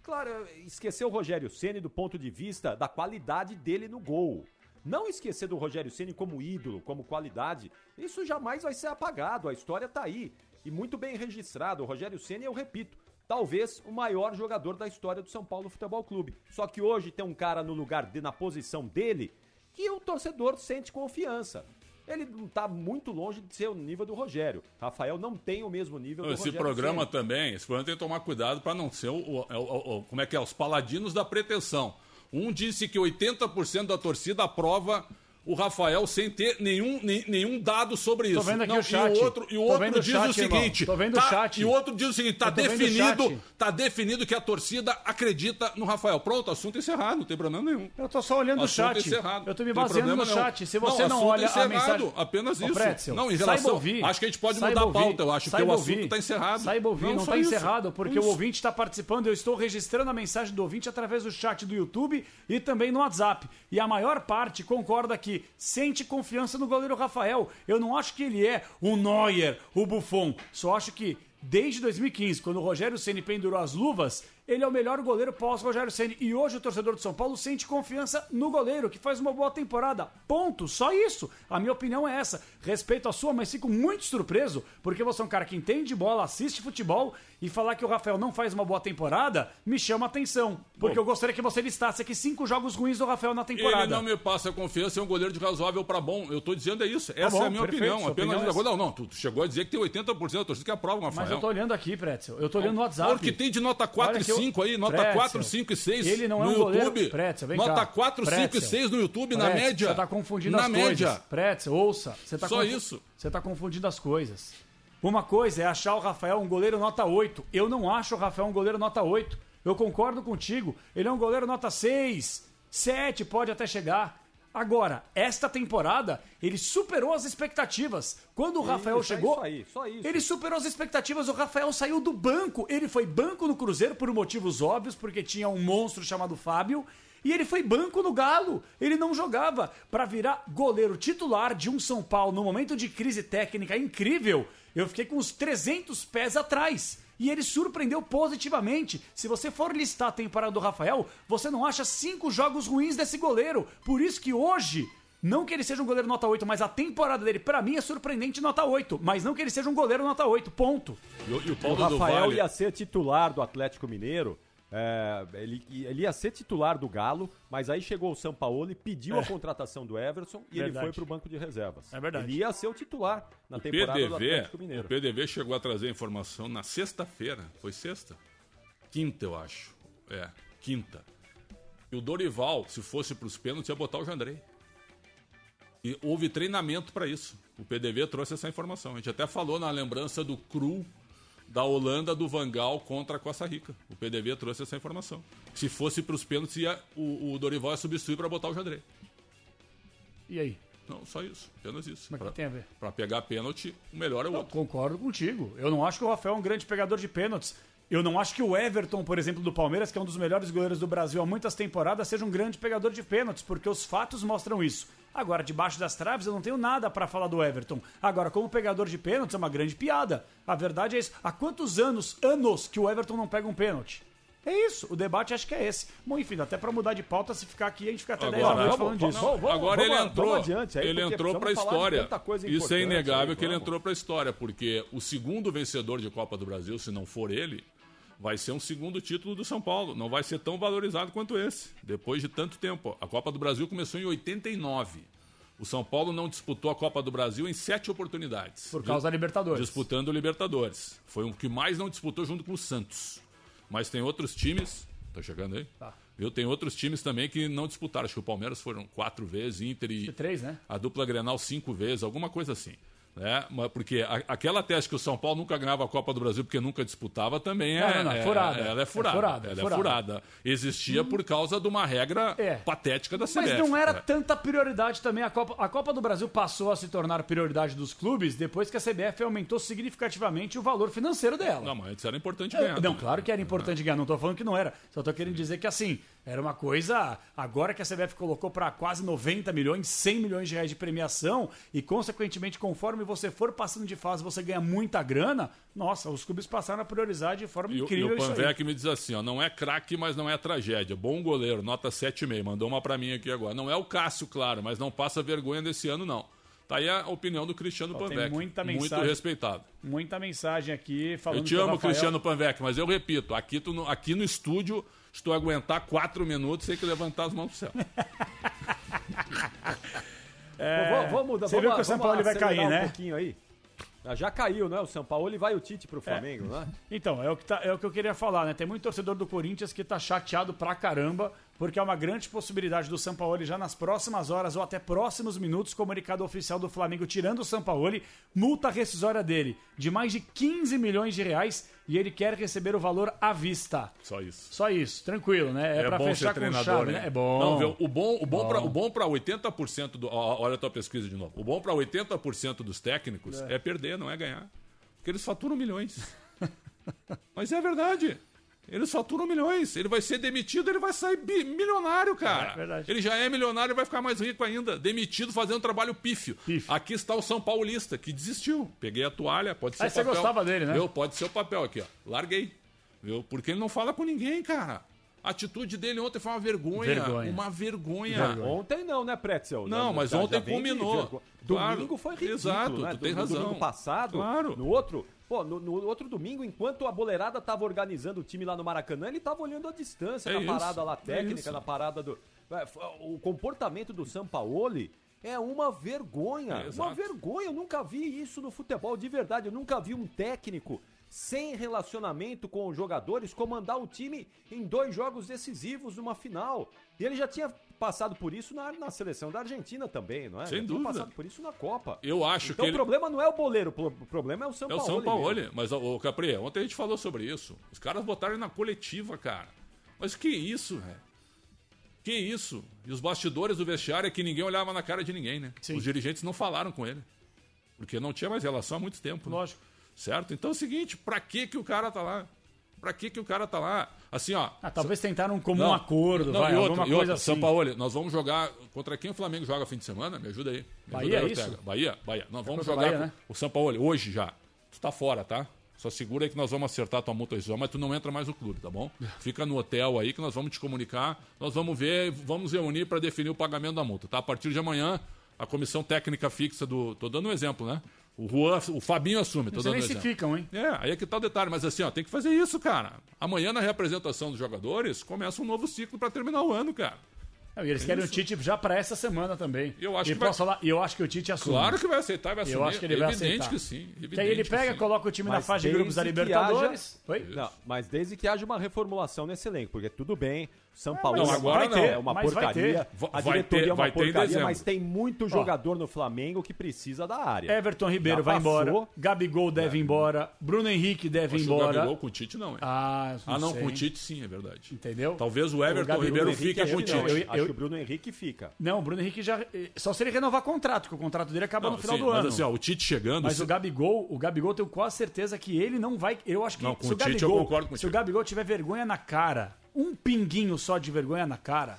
Claro, esquecer o Rogério Ceni do ponto de vista da qualidade dele no gol. Não esquecer do Rogério Ceni como ídolo, como qualidade. Isso jamais vai ser apagado. A história tá aí e muito bem registrado. O Rogério Ceni, eu repito, talvez o maior jogador da história do São Paulo Futebol Clube. Só que hoje tem um cara no lugar de, na posição dele que o torcedor sente confiança. Ele não está muito longe de ser o nível do Rogério. Rafael não tem o mesmo nível do esse Rogério. Esse programa Ceni. também, esse programa tem que tomar cuidado para não ser o, o, o, o, como é que é, os paladinos da pretensão. Um disse que 80% da torcida aprova o Rafael sem ter nenhum, nenhum dado sobre isso. Tô vendo aqui Não, o chat. E o outro, e o outro diz chat, o seguinte. Tô vendo tá, o chat. E o outro diz o seguinte: tá definido, tá definido que a torcida acredita no Rafael. Pronto, assunto encerrado, não tem problema nenhum. Eu tô só olhando o chat. Encerrado. Eu tô me baseando no chat. Se você não, não olha encerrado, a mensagem. Apenas isso. Pretzel, não, em relação. Ouvir, acho que a gente pode mudar a pauta, eu acho, que o assunto tá encerrado. Saiba ouvir, não, não tá encerrado, porque o ouvinte está participando. Eu estou registrando a mensagem do ouvinte através do chat do YouTube e também no WhatsApp. E a maior parte concorda que sente confiança no goleiro Rafael. Eu não acho que ele é o Neuer, o Buffon. Só acho que desde 2015, quando o Rogério Ceni pendurou as luvas, ele é o melhor goleiro pós Rogério Ceni e hoje o torcedor de São Paulo sente confiança no goleiro que faz uma boa temporada. Ponto, só isso. A minha opinião é essa. Respeito a sua, mas fico muito surpreso porque você é um cara que entende bola, assiste futebol e falar que o Rafael não faz uma boa temporada me chama atenção, porque Bom, eu gostaria que você listasse aqui cinco jogos ruins do Rafael na temporada. Ele não me passa confiança, é um goleiro de razoável para bom. Eu tô dizendo é isso. Essa tá bom, é a minha perfeito, opinião. Apenas opinião é não, não, tu chegou a dizer que tem 80% da torcida que aprova o Rafael. Mas eu tô olhando aqui, Pretzel. Eu tô olhando no WhatsApp. Porque tem de nota 4 e 5 aí, nota Pretzel. 4, 5 e 6 ele não é no um YouTube. Pretzel, vem Nota cá. 4, 5 e 6 no YouTube, Pretzel, na média. Você tá confundindo na as média. coisas. Pretzel, ouça. Você tá Só isso. Você tá confundindo as coisas. Uma coisa é achar o Rafael um goleiro nota 8. Eu não acho o Rafael um goleiro nota 8. Eu concordo contigo. Ele é um goleiro nota 6, 7, pode até chegar. Agora, esta temporada, ele superou as expectativas. Quando o Rafael isso, chegou, é isso aí, só isso. ele superou as expectativas. O Rafael saiu do banco. Ele foi banco no Cruzeiro por motivos óbvios, porque tinha um monstro chamado Fábio. E ele foi banco no Galo. Ele não jogava para virar goleiro titular de um São Paulo no momento de crise técnica incrível. Eu fiquei com uns 300 pés atrás. E ele surpreendeu positivamente. Se você for listar a temporada do Rafael, você não acha cinco jogos ruins desse goleiro. Por isso que hoje não que ele seja um goleiro nota 8, mas a temporada dele, para mim, é surpreendente nota 8. Mas não que ele seja um goleiro nota 8, ponto. E, e o, o Rafael ia ser titular do Atlético Mineiro é, ele, ele, ia ser titular do Galo, mas aí chegou o São Paulo e pediu é. a contratação do Everson e verdade. ele foi para o banco de reservas. É verdade. Ele ia ser o titular na o temporada PDV, do Atlético Mineiro. O PDV chegou a trazer informação na sexta-feira. Foi sexta? Quinta, eu acho. É, quinta. E o Dorival, se fosse para os pênaltis, ia botar o Jandrei. E houve treinamento para isso. O PDV trouxe essa informação. A gente até falou na lembrança do Cru da Holanda do Vangal contra a Costa Rica. O PDV trouxe essa informação. Se fosse para os pênaltis, ia, o, o Dorival ia substituir para botar o Jandré. E aí? Não, só isso. Apenas isso. Mas o que tem a ver? Para pegar pênalti, o melhor é o eu outro. Concordo contigo. Eu não acho que o Rafael é um grande pegador de pênaltis. Eu não acho que o Everton, por exemplo, do Palmeiras, que é um dos melhores goleiros do Brasil há muitas temporadas, seja um grande pegador de pênaltis, porque os fatos mostram isso. Agora, debaixo das traves, eu não tenho nada para falar do Everton. Agora, como pegador de pênaltis, é uma grande piada. A verdade é isso. Há quantos anos, anos, que o Everton não pega um pênalti? É isso, o debate acho que é esse. Bom, enfim, até para mudar de pauta, se ficar aqui, a gente fica até Agora, 10 horas vamos, falando vamos, disso. não, agora ele entrou, adiante aí, ele entrou para a história. Isso é inegável aí, que ele vamos. entrou para a história, porque o segundo vencedor de Copa do Brasil, se não for ele, vai ser um segundo título do São Paulo. Não vai ser tão valorizado quanto esse, depois de tanto tempo. A Copa do Brasil começou em 89. O São Paulo não disputou a Copa do Brasil em sete oportunidades. Por causa da Libertadores. Disputando o Libertadores. Foi o que mais não disputou junto com o Santos. Mas tem outros times. Tá chegando aí? Tá. Eu tenho outros times também que não disputaram. Acho que o Palmeiras foram quatro vezes, Inter e. Três, né? A dupla Grenal cinco vezes, alguma coisa assim. Né? Porque a- aquela tese que o São Paulo nunca ganhava a Copa do Brasil porque nunca disputava também Não, é, não, não, é é- furada. Ela é É furada. furada, ela é é furada. furada. Existia por causa de uma regra É. patética da CBF. Mas não era É. tanta prioridade também. A Copa, a Copa do Brasil passou a se tornar prioridade dos clubes depois que a CBF aumentou significativamente o valor financeiro dela. Não, mas antes era importante É, ganhar. Não, também. claro que era importante ganhar, não tô falando que não era. Só tô querendo dizer que assim, era uma coisa. Agora que a CBF colocou para quase 90 milhões, 100 milhões de reais de premiação, e consequentemente, conforme você for passando de fase, você ganha muita grana. Nossa, os clubes passaram a priorizar de forma E, o- e incrível o. Panvec me diz assim, ó, não é craque, mas não é tragédia. Bom goleiro, nota 7,5. Mandou uma pra mim aqui agora. Não é o Cássio, claro, mas não passa vergonha desse ano, não. Tá aí a opinião do Cristiano Ó, Panvec. muita Muito mensagem. respeitado. Muita mensagem aqui falando Eu te amo, Rafael- Cristiano Panvec, mas eu repito, aqui, tu aqui no estúdio, estou a aguentar quatro minutos sem que levantar as mãos pro céu. [laughs] É, Vamos, vamos mudar. Você vamos, viu que o São Paulo vai cair, um né? pouquinho aí. Ah, Já caiu, né? O São Paulo e vai o Tite pro Flamengo, né? Então, é o, que tá- é o que eu queria falar, né? Tem muito torcedor do Corinthians que tá chateado pra caramba, porque é uma grande possibilidade do Sampaoli já nas próximas horas ou até próximos minutos, comunicado oficial do Flamengo tirando o Sampaoli, multa rescisória dele de mais de 15 milhões de reais e ele quer receber o valor à vista. Só isso. Só isso, tranquilo, né? É, pra bom fechar ser com treinador, chave, né? É bom. Não, viu? O bom, o bom, bom para 80% do. Olha a tua pesquisa de novo. O bom para 80% dos técnicos é. perder, não é ganhar. Porque eles faturam milhões. [laughs] Mas é verdade. Eles faturam milhões. Ele vai ser demitido, ele vai sair milionário, cara. É verdade. Ele já é milionário e vai ficar mais rico ainda. Demitido fazendo trabalho pífio. Pífio. Aqui está o São Paulista, que desistiu. Peguei a toalha, pode ser Ah, o você papel. gostava dele, né? Viu? Pode ser o papel aqui, ó. Larguei. Viu? Porque ele não fala com ninguém, cara. A atitude dele ontem foi uma vergonha. Vergonha. Uma vergonha. Ontem não, né, Pretzel? Não, mas Já- já ontem culminou. vergo- Claro. Domingo foi ridículo, Exato, né? tu tem razão. No domingo passado, Claro. no outro... Pô, no, no outro domingo, enquanto a boleirada tava organizando o time lá no Maracanã, ele tava olhando a distância É na parada lá é técnica, isso. na parada do... É, O comportamento do Sampaoli é uma vergonha. É, uma vergonha. Eu nunca vi isso no futebol, de verdade. Eu nunca vi um técnico sem relacionamento com os jogadores comandar o time em dois jogos decisivos numa final. E ele já tinha passado por isso na, na seleção da Argentina também, não é? Sem dúvida. Passado por isso na Copa. Eu acho então que o ele... problema não é o boleiro, o problema é o São É o Paulo. São Paulo. Mas, o Capri, ontem a gente falou sobre isso. Os caras botaram na coletiva, cara. Mas que isso, velho? Que isso? E os bastidores do vestiário é que ninguém olhava na cara de ninguém, né? Sim. Os dirigentes não falaram com ele. Porque não tinha mais relação há muito tempo. né? Lógico. Certo? Então é o seguinte, pra que que o cara tá lá? Pra que que o cara tá lá? Assim, ó... Ah, talvez tentaram um comum Não, acordo, não, vai, e outra, alguma e assim. São Paulo, nós vamos jogar contra quem o Flamengo joga fim de semana? Me ajuda aí. Me Bahia, ajuda aí, é isso? Bahia, Bahia. Nós vamos contra jogar Bahia, né? o São Paulo hoje já. Tu tá fora, tá? Só segura aí que nós vamos acertar tua multa rescisória, mas tu não entra mais no clube, tá bom? [laughs] Fica no hotel aí que nós vamos te comunicar. Nós vamos ver, vamos reunir para definir o pagamento da multa, tá? A partir de amanhã, a comissão técnica fixa do. Tô dando um exemplo, né? O Juan, o Fabinho assume, tô um nem se exemplo. ficam, hein? É, aí é que tá o detalhe, mas assim, ó, tem que fazer isso, cara. Amanhã na representação dos jogadores começa um novo ciclo para terminar o ano, cara. Não, e eles querem o Tite já pra essa semana também. Eu acho e que vai- posso falar, e eu acho que o Tite assume. Claro que vai aceitar vai assumir. Eu acho que ele vai evidente aceitar. que sim. Que aí ele pega, coloca o time na Mas fase de grupos da Libertadores. haja- Oi? Não, mas desde que haja uma reformulação nesse elenco, porque tudo bem, São Paulo mas é agora uma- não. é uma Mas vai porcaria, ter. A vai diretoria ter- é uma vai porcaria, mas tem muito jogador no Flamengo que precisa da área. Everton Ribeiro Já vai passou. embora. Gabigol deve ir embora. Bruno Henrique deve ir o embora. Gabigol com o Tite não, é. Ah, Ah, não, com o Tite sim, é verdade. Entendeu? Talvez o Everton Gabigol, Ribeiro fique acho com o não, Tite. Eu- acho eu- que o Bruno Henrique fica. Não, o Bruno Henrique já. Só se ele renovar contrato, que o contrato dele acaba Não, no final sim, do ano. mas assim, ó, o Tite chegando. Mas se- o Gabigol, o Gabigol eu tenho quase certeza que ele não vai. Eu acho que Não, com se o o Tite eu Gabigol, concordo se contigo. o Gabigol tiver vergonha na cara, um pinguinho só de vergonha na cara,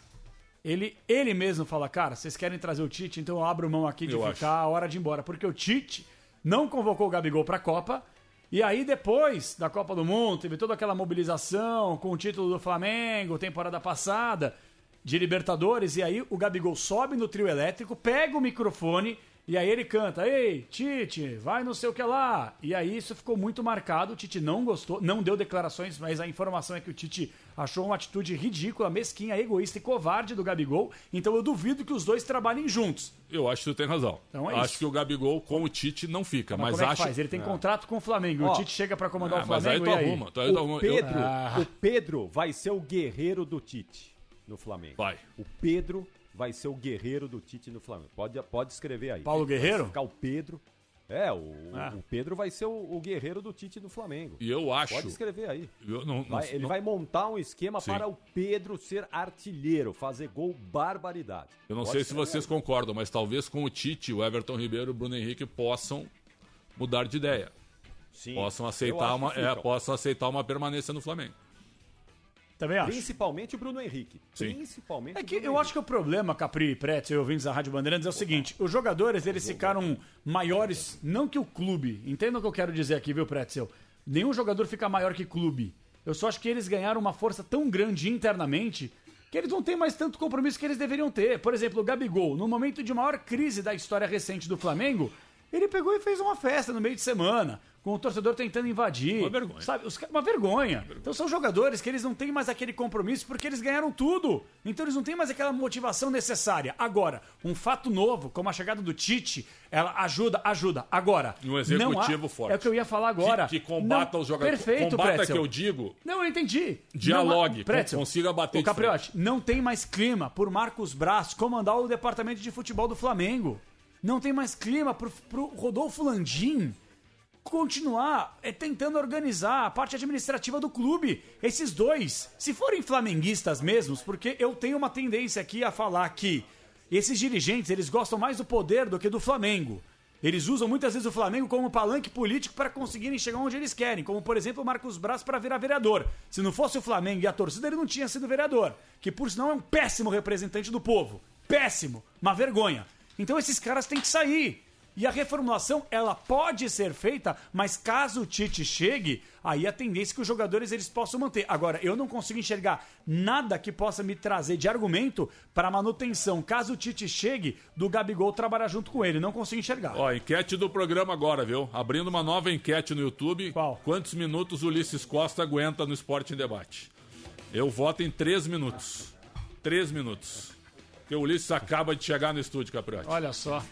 ele, ele mesmo fala, cara, vocês querem trazer o Tite, então eu abro mão aqui de Eu ficar a hora de ir embora, porque o Tite não convocou o Gabigol pra Copa E aí, depois da Copa do Mundo, teve toda aquela mobilização com o título do Flamengo, temporada passada, de Libertadores, e aí o Gabigol sobe no trio elétrico, pega o microfone e aí ele canta: Ei, Tite, vai não sei o que lá. E aí isso ficou muito marcado. O Tite não gostou, não deu declarações, mas a informação é que o Tite achou uma atitude ridícula, mesquinha, egoísta e covarde do Gabigol. Então eu duvido que os dois trabalhem juntos. Eu acho que tu tem razão. Então é acho isso. que o Gabigol com o Tite não fica. Mas, mas como é acho... faz? Ele tem é. contrato com o Famego. Ó, o Tite chega para comandar é, o Flamengo. Mas aí tu arruma. Tu aí o, Pedro, ah. o Pedro vai ser o guerreiro do Tite no Flamengo. Vai. O Pedro vai ser o guerreiro do Tite no Flamengo. Pode, pode escrever aí. Paulo Guerreiro? Vai ficar o Pedro. É, o, ah. o Pedro vai ser o, o, guerreiro do Tite no Flamengo. E eu acho. Pode escrever aí. Eu, não, vai, não, ele não, vai montar um esquema sim. para o Pedro ser artilheiro, fazer gol barbaridade. Eu não Pode sei se vocês aí. concordam, mas talvez com o Tite, o Everton Ribeiro e o Bruno Henrique possam mudar de ideia. Sim. Possam aceitar, uma, é, possam aceitar uma permanência no Flamengo. Também acho. Principalmente o Bruno Henrique. Sim. Principalmente É que eu Henrique. acho que o problema, Capri, Pretz e ouvintes da Rádio Bandeirantes, é o seguinte: os jogadores, eles ficaram maiores, não que o clube. Entenda o que eu quero dizer aqui, viu, Pretzel? Nenhum jogador fica maior que clube. Eu só acho que eles ganharam uma força tão grande internamente que eles não têm mais tanto compromisso que eles deveriam ter. Por exemplo, o Gabigol, no momento de maior crise da história recente do Flamengo, ele pegou e fez uma festa no meio de semana com o torcedor tentando invadir. Uma vergonha. Sabe? Os, uma vergonha. Então são jogadores que eles não têm mais aquele compromisso porque eles ganharam tudo. Então eles não têm mais aquela motivação necessária. Agora, um fato novo, como a chegada do Tite, ela ajuda, ajuda. Agora, um executivo há, forte. É o que eu ia falar agora. Que, que combata não, os jogadores. Perfeito, combata Pretzel. que eu digo. Não, eu entendi. Dialogue, não, consiga bater o Capriotti, não tem mais clima por Marcos Braz comandar o departamento de futebol do Flamengo. Não tem mais clima pro, pro Rodolfo Landim continuar é, tentando organizar a parte administrativa do clube. Esses dois, se forem flamenguistas mesmos, porque eu tenho uma tendência aqui a falar que esses dirigentes, eles gostam mais do poder do que do Flamengo. Eles usam muitas vezes o Flamengo como palanque político para conseguirem chegar onde eles querem, como por exemplo o Marcos Braz para virar vereador. Se não fosse o Flamengo e a torcida, ele não tinha sido vereador, que por sinal é um péssimo representante do povo. Péssimo, uma vergonha. Então esses caras têm que sair. E a reformulação, ela pode ser feita, mas caso o Tite chegue, aí a tendência é que os jogadores eles possam manter. Agora, eu não consigo enxergar nada que possa me trazer de argumento para manutenção, caso o Tite chegue, do Gabigol trabalhar junto com ele. Não consigo enxergar. Ó, enquete do programa agora, viu? Abrindo uma nova enquete no YouTube. Qual? Quantos minutos o Ulisses Costa aguenta no Esporte em Debate? Eu voto em três minutos. Três minutos. Porque o Ulisses acaba de chegar no estúdio, Capriotti. Olha só.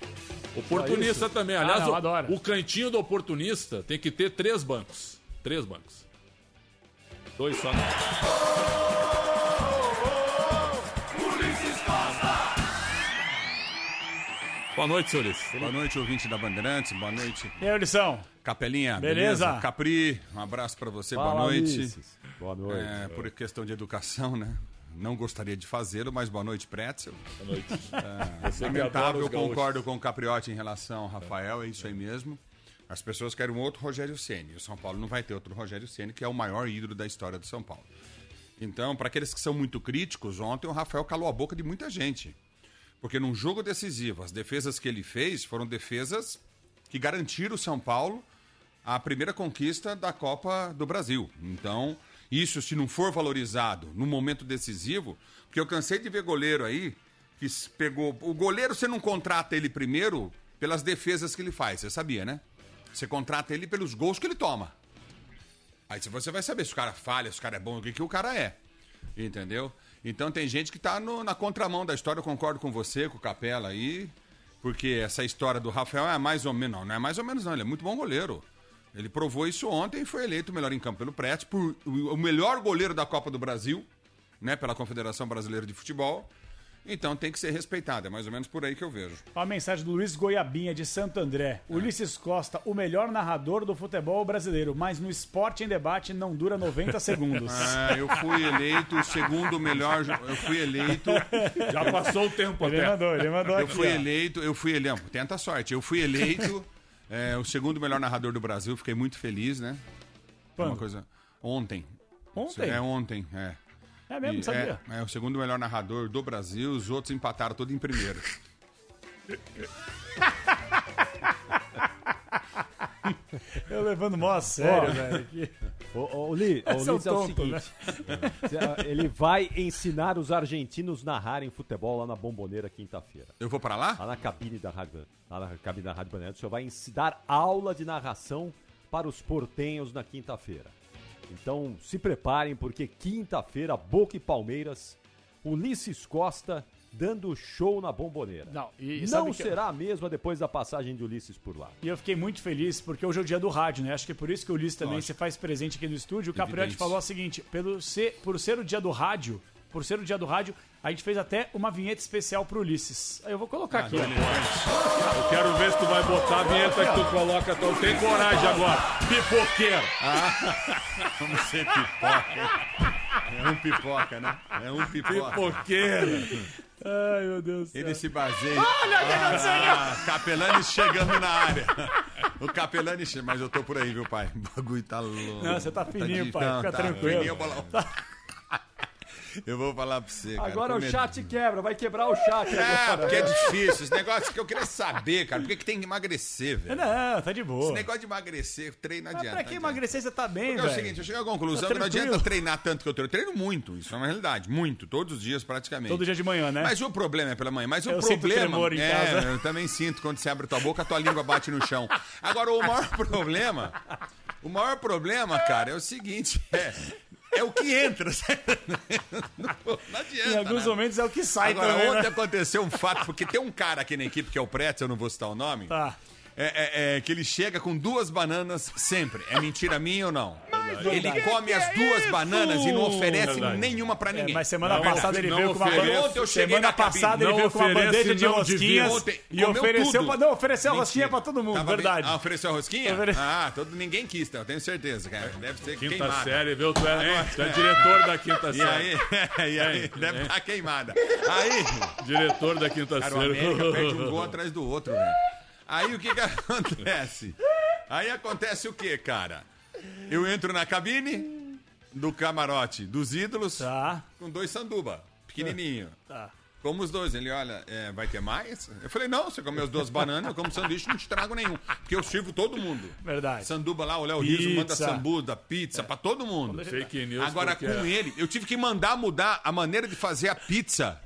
Oportunista também. Aliás, ah, não, o, o, cantinho do oportunista tem que ter três bancos. Três bancos. Dois só. Boa noite, senhor Ulisses. Boa noite, ouvinte da Bandeirantes. Boa noite. E aí, Ulisão? Capelinha, beleza? beleza? Capri, um abraço para você. Fala, boa noite. Ulisses. Boa noite. É, por questão de educação, né? Não gostaria de fazê-lo, mas boa noite, Pretzel. Boa noite. É, lamentável, eu concordo com o Capriotti em relação ao Rafael, é isso aí mesmo. As pessoas querem um outro Rogério Ceni. O São Paulo não vai ter outro Rogério Ceni, que é o maior ídolo da história do São Paulo. Então, para aqueles que são muito críticos, ontem o Rafael calou a boca de muita gente. Porque num jogo decisivo, as defesas que ele fez foram defesas que garantiram o São Paulo a primeira conquista da Copa do Brasil. Então, isso, se não for valorizado no momento decisivo, porque eu cansei de ver goleiro aí que pegou. O goleiro você não contrata ele primeiro pelas defesas que ele faz, você sabia, né? Você contrata ele pelos gols que ele toma. Aí você vai saber se o cara falha, se o cara é bom, o que, que o cara é. Entendeu? Então tem gente que tá no, na contramão da história, eu concordo com você, com o Capela aí. Porque essa história do Rafael é mais ou menos. Não, não é mais ou menos, não. Ele é muito bom goleiro. Ele provou isso ontem e foi eleito o melhor em campo pelo Prete, por o melhor goleiro da Copa do Brasil, né, pela Confederação Brasileira de Futebol. Então tem que ser respeitado, é mais ou menos por aí que eu vejo. A mensagem do Luiz Goiabinha de Santo André. É. Ulisses Costa, o melhor narrador do futebol brasileiro, mas no esporte em debate não dura 90 segundos. É, [laughs] eu fui eleito o segundo melhor. Eu fui eleito. Já passou o tempo ele até. Mandou, ele mandou eu aqui, fui ó. eleito, eu fui eleito. Tenta sorte. Eu fui eleito é, o segundo melhor narrador do Brasil, fiquei muito feliz, né? Quando? Uma coisa. Ontem. Ontem? É ontem, é. É mesmo, e, sabia? É, é, o segundo melhor narrador do Brasil, os outros empataram todos em primeiro. [laughs] [laughs] Eu levando mó a sério, velho. O, o, o Li, o Liz é o tonto, seguinte: né? ele vai ensinar os argentinos a narrarem futebol lá na Bomboneira quinta-feira. Eu vou para lá? Lá na cabine da Rádio, lá na cabine da Rádio Bandeira. O senhor vai ensinar aula de narração para os portenhos na quinta-feira. Então se preparem, porque quinta-feira, Boca e Palmeiras, Ulisses Costa dando show na bomboneira. Não, e, não será eu... a mesma depois da passagem de Ulisses por lá. E eu fiquei muito feliz porque hoje é o dia do rádio, né? Acho que é por isso que o Ulisses também Lógico. se faz presente aqui no estúdio. O Capriotti falou o seguinte: pelo ser, por ser o dia do rádio, por ser o dia do rádio, a gente fez até uma vinheta especial pro Ulisses. Aí eu vou colocar ah, aqui. Eu quero ver se tu vai botar a vinheta que tu coloca. Então tem coragem agora. Pipoqueiro. Ah, [laughs] vamos ser pipoca. É um pipoca, né? É um pipoca. Pipoqueiro. Ai, meu Deus do Ele se baseia. Olha o que aconteceu! Ah, Capelani chegando na área. O Capelani chega. Mas eu tô por aí, viu, pai? O bagulho tá louco. Não, você tá fininho, tá pai. Fica tá, tranquilo. Fininho, bolão. [laughs] Eu vou falar pra você, cara. Agora o chat quebra, vai quebrar o chat é, agora. porque é difícil. Esse negócio que eu queria saber, cara. Por que, que tem que emagrecer, velho? Não, tá de boa. Esse negócio de emagrecer, treino adianta. Mas pra que emagrecer você tá bem, velho? É o seguinte, eu cheguei à conclusão tá que não adianta treinar tanto que eu treino. Eu treino muito, isso é uma realidade. Muito, todos os dias praticamente. Todo dia de manhã, né? Mas o problema é pela manhã. Mas eu o problema. Sinto em é, casa. eu também sinto quando você abre tua boca, a tua língua bate no chão. Agora, o maior [laughs] problema. O maior problema, cara, é o seguinte: é, é o que entra. Não, não adianta. Em alguns né? momentos é o que sai Agora, também. Ontem né? aconteceu um fato, porque tem um cara aqui na equipe que é o Pretzel, eu não vou citar o nome. Tá. É, é, é, que ele chega com duas bananas sempre. É mentira minha ou não? Ele come as duas é bananas e não oferece Verdade. nenhuma pra é, ninguém. mas semana não, passada ele veio com uma bandeja. Semana passada ele veio com uma bandeja de rosquinhas e ofereceu pra, não, ofereceu a rosquinha pra todo mundo, Tava verdade. Bem, ah, ofereceu a rosquinha? Ofere... Ah, todo, ninguém quis, tá? eu tenho certeza, cara. Deve ser quinta queimada. série, viu? Tu é, tu é diretor da quinta série. [laughs] E aí, e aí deve estar tá queimada. Aí... Diretor da quinta cara, série. O América perde um gol [laughs] atrás do outro, velho. Aí o que que [laughs] acontece? Aí acontece o que, cara? Eu entro na cabine do camarote dos ídolos tá. com dois sanduba, pequenininho. Tá. Como os dois, ele olha, é, vai ter mais? Eu falei, não, você comeu as duas bananas, eu como sanduíche, não te trago nenhum. Porque eu sirvo todo mundo. Verdade. Sanduba lá, o Léo Riso manda sambuda, pizza, é. pra todo mundo. Fake news. Agora com é. ele, eu tive que mandar mudar a maneira de fazer a pizza.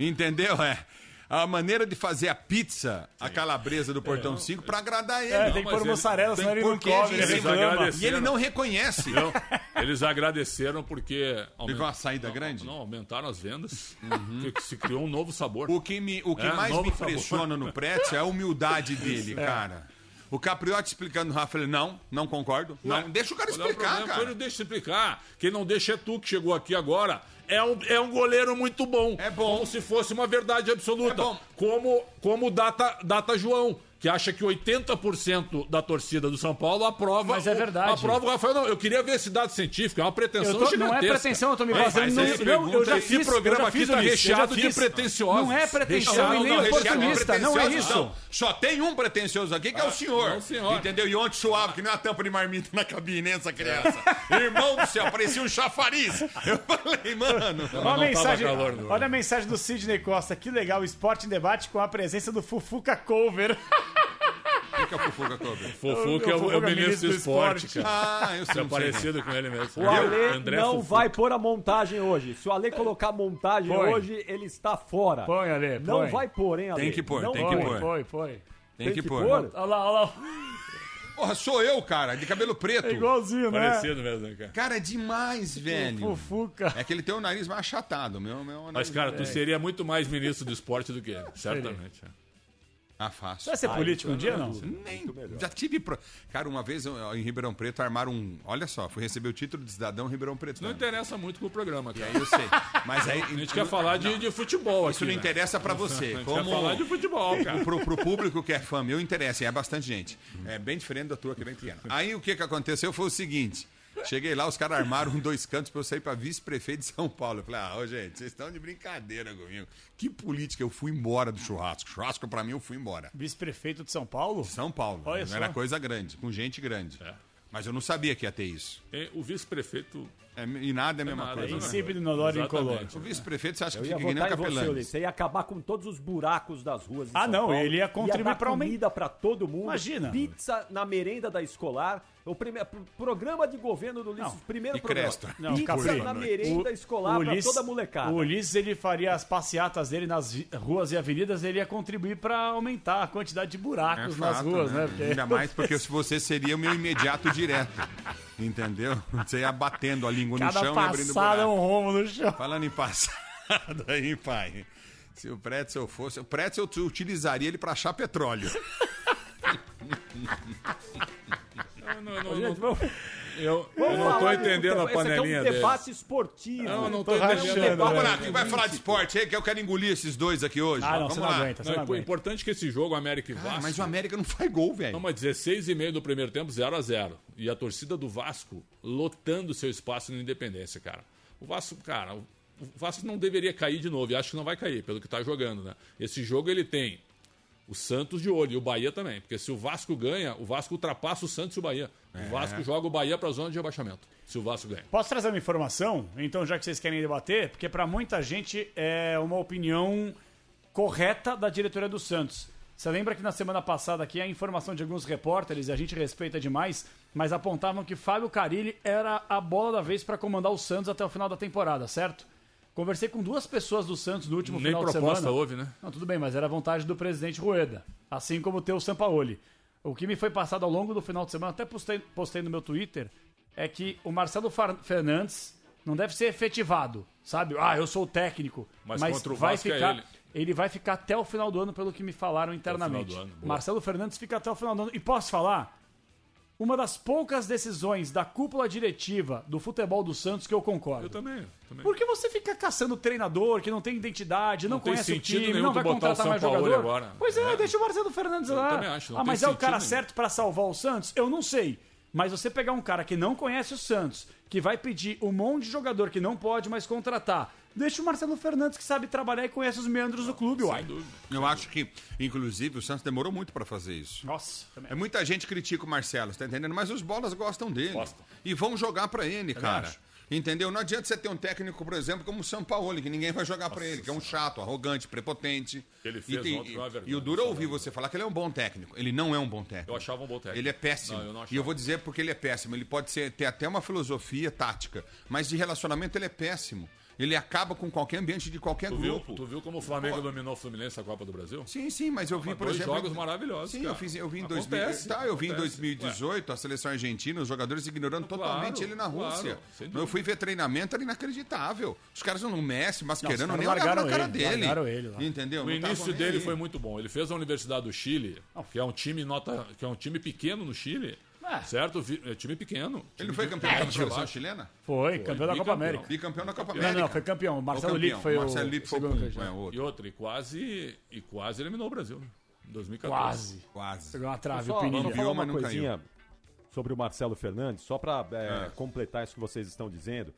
Entendeu? É a maneira de fazer a pizza, a calabresa do Portão 5, para agradar ele. É, tem que pôr mussarela, senão ele não come. Ele e ele não reconhece. Não, eles agradeceram porque... Teve uma saída grande? Não, aumentaram as vendas, uhum. se criou um novo sabor. O que, me, o que é, mais me impressiona sabor. no Pretzel é a humildade [laughs] dele, é. cara. O Capriotti explicando o Rafa, ele, não, não concordo. Ué, não, deixa o cara explicar, o cara. Ele deixa explicar. Quem não deixa é tu que chegou aqui agora é um, é um goleiro muito bom. É bom. Como se fosse uma verdade absoluta. É como, como data, data João que acha que 80% da torcida do São Paulo aprova. Mas é verdade. Aprova o Rafael. Não, eu queria ver esse dado científico, é uma pretensão tô, Não é pretensão, eu tô me baseando é, no. Não, eu já esse fiz, programa aqui tá recheado de pretensiosos. Não é pretensão e nem oportunista, não é isso. Não. Só tem um pretensioso aqui que é o ah, senhor. Não, senhor. Entendeu? E ontem suave, que nem uma tampa de marmita na cabine, essa criança. [laughs] Irmão do céu, parecia um chafariz. Eu falei, mano. Olha a mensagem, olha a mensagem do Sidney Costa. Que legal, esporte em debate com a presença do Fufuca Cover. [laughs] Que é o Fufuca? Fufuca é o, é o ministro do esporte, cara. Ah, eu sei. É parecido com ele mesmo. O Ale André não Fufuca. vai pôr a montagem hoje. Se o Ale colocar a montagem põe. hoje, ele está fora. Põe, Ale. Não vai pôr, hein, Ale? Tem que pôr, não tem que pôr. Põe, põe. Tem, tem que, que pôr. pôr. Olha lá, olha lá. Porra, sou eu, cara, de cabelo preto. É igualzinho, né? Parecido mesmo, né, cara. Cara, é demais, velho. Fufuca. É que ele tem o nariz mais achatado. Meu, meu Mas, cara, tu seria muito mais ministro do esporte do que ele, certamente. É. Ah, fácil. Você vai ser político um dia, não? Nem. Já tive. Pro... Cara, uma vez em Ribeirão Preto armaram um. Olha só, fui receber o título de cidadão em Ribeirão Preto. Não interessa muito pro programa, cara. E aí eu sei. Mas aí. [laughs] A gente quer falar de, de futebol Isso aqui, não né? interessa pra [laughs] você. A gente Como... quer falar de futebol, [laughs] cara. Pro, pro público que é fã, meu interessa, e é bastante gente. É bem diferente da tua, que é bem pequena. Aí o que, que aconteceu foi o seguinte. Cheguei lá, os caras armaram dois cantos pra eu sair pra vice-prefeito de São Paulo. Eu falei, ah, ô, gente, vocês estão de brincadeira comigo. Que política, eu fui embora do churrasco. Churrasco pra mim, eu fui embora. Vice-prefeito de São Paulo? São Paulo. Olha Não só. era coisa grande, com gente grande. É. Mas eu não sabia que ia ter isso. É, o vice-prefeito é, e nada é a mesma nada, coisa. É né? insípido, inodoro e incolor. O vice-prefeito, você acha Eu que ia fica que nem você, capelão? Você ia acabar com todos os buracos das ruas Ah, São não, Paulo. ele ia contribuir aumentar- comida pra todo mundo. Imagina. Pizza na merenda da escolar. O primeiro programa de governo do Ulisses, Não. primeiro programa. Cresta. Não, Pizza Capri. na merenda escolar pra toda molecada. O Ulisses, ele faria as passeatas dele nas ruas e avenidas, ele ia contribuir pra aumentar a quantidade de É buracos nas fato, ruas, né? né? Porque- Ainda mais porque se você seria o meu imediato direto. Entendeu? Você ia batendo a língua no Cada chão e abrindo passada é buraco. um rombo no chão. Falando em passado [laughs] aí, pai. Se o Pretzel fosse. O Pretzel eu utilizaria ele pra achar petróleo. [laughs] Não, não, não, Gente, não. vamos, Eu, eu não tô de entendendo a. Esse aqui panelinha é um dele. debate esportivo. Não, eu não Tô tô entendendo. a panelinha. lá, quem vai falar de esporte aí? Que eu quero engolir esses dois aqui hoje. Ah, não, Vamos você não lá. aguenta, você Não, não é aguenta. importante que esse jogo, América e Ah, Vasco... mas o América não faz gol, velho. Não, mas 16 e meio do primeiro tempo, 0 a 0 E a torcida do Vasco lotando seu espaço na Independência, cara. O Vasco, cara, o Vasco não deveria cair de novo. E acho que não vai cair, pelo que tá jogando, né? Esse jogo ele tem o Santos de olho e o Bahia também. Porque se o Vasco ganha, o Vasco ultrapassa o Santos e o Bahia. O Vasco joga o Bahia pra zona de rebaixamento. Se o Vasco ganha. Posso trazer uma informação? Então, já que vocês querem debater, porque para muita gente é uma opinião correta da diretoria do Santos. Você lembra que na semana passada aqui a informação de alguns repórteres, e a gente respeita demais, mas apontavam que Fábio Carilli era a bola da vez para comandar o Santos até o final da temporada, certo? Conversei com duas pessoas do Santos no último Nem final de proposta semana. houve, né? Não, tudo bem, mas era vontade do presidente Rueda, assim como o teu Sampaoli. O que me foi passado ao longo do final de semana, até postei, postei no meu Twitter, é que o Marcelo Fernandes não deve ser efetivado, sabe? Ah, eu sou o técnico, Mas mas, contra o vai Vasco é ficar, ele. ele vai ficar até o final do ano, pelo que me falaram internamente. do ano. Marcelo Fernandes fica até o final do ano. E posso falar? Uma das poucas decisões da cúpula diretiva do futebol do Santos que eu concordo. Eu também. também. Porque você fica caçando treinador que não tem identidade, não, Não conhece o time, não vai botar o contratar mais Sampaoli jogador. agora. Pois é, É. deixa o Marcelo Fernandes Eu lá. também acho, não ah, mas é o cara nenhum. certo pra salvar o Santos? Eu não sei. Mas você pegar um cara que não conhece o Santos, que vai pedir um monte de jogador que não pode mais contratar, deixa o Marcelo Fernandes que sabe trabalhar e conhece os meandros do clube, uai. Sem dúvida. Eu acho que, inclusive, o Santos demorou muito pra fazer isso. Nossa, também. É muita gente critica o Marcelo, você tá entendendo? Mas os bolas gostam dele. Gostam. E vão jogar pra ele, cara. acho. Entendeu? Não adianta você ter um técnico, por exemplo, como o Sampaoli, que ninguém vai jogar pra ele, que é um chato, arrogante, prepotente. Ele fez e, ontem foi uma vergonha. e o duro é ouvir você falar que ele é um bom técnico. Ele não é um bom técnico. Eu achava um bom técnico. Ele é péssimo. Não, eu não e eu vou dizer porque ele é péssimo. Ele pode ser, ter até uma filosofia tática, mas de relacionamento ele é péssimo. Ele acaba com qualquer ambiente de qualquer Tu viu, grupo. tu viu como o Flamengo dominou o Fluminense na Copa do Brasil? Sim, sim, mas eu vi, Mas por dois exemplo. jogos maravilhosos, Sim, cara. eu, fiz, eu vi em 2000, Acontece, tá, eu vi em acontece. 2018 a seleção argentina, os jogadores ignorando Claro, totalmente ele na claro, Rússia. sem eu fui ver treinamento, era inacreditável. Os caras não Messi, Mascherano, Não, nem olhavam na cara largaram ele, dele. largaram ele lá. Entendeu? O Não início dele foi muito bom. Ele fez a Universidade do Chile, que é um time nota, que é um time pequeno no Chile, É. certo? É time pequeno. Ele não Time foi campeão de da seleção chilena? Foi, campeão da Copa. América. Bicampeão da Copa Não, América. não, foi campeão. O Marcelo campeão. Lippe foi o Marcelo Lippe foi o segundo pum, campeão. é, o outro. E outra, e quase, e quase eliminou o Brasil, né? Em 2014. Quase. Quase. Pegou uma trave, Só, o só Pininho. falar uma mas não coisinha sobre o Marcelo Fernandes, só para É. completar isso que vocês estão dizendo.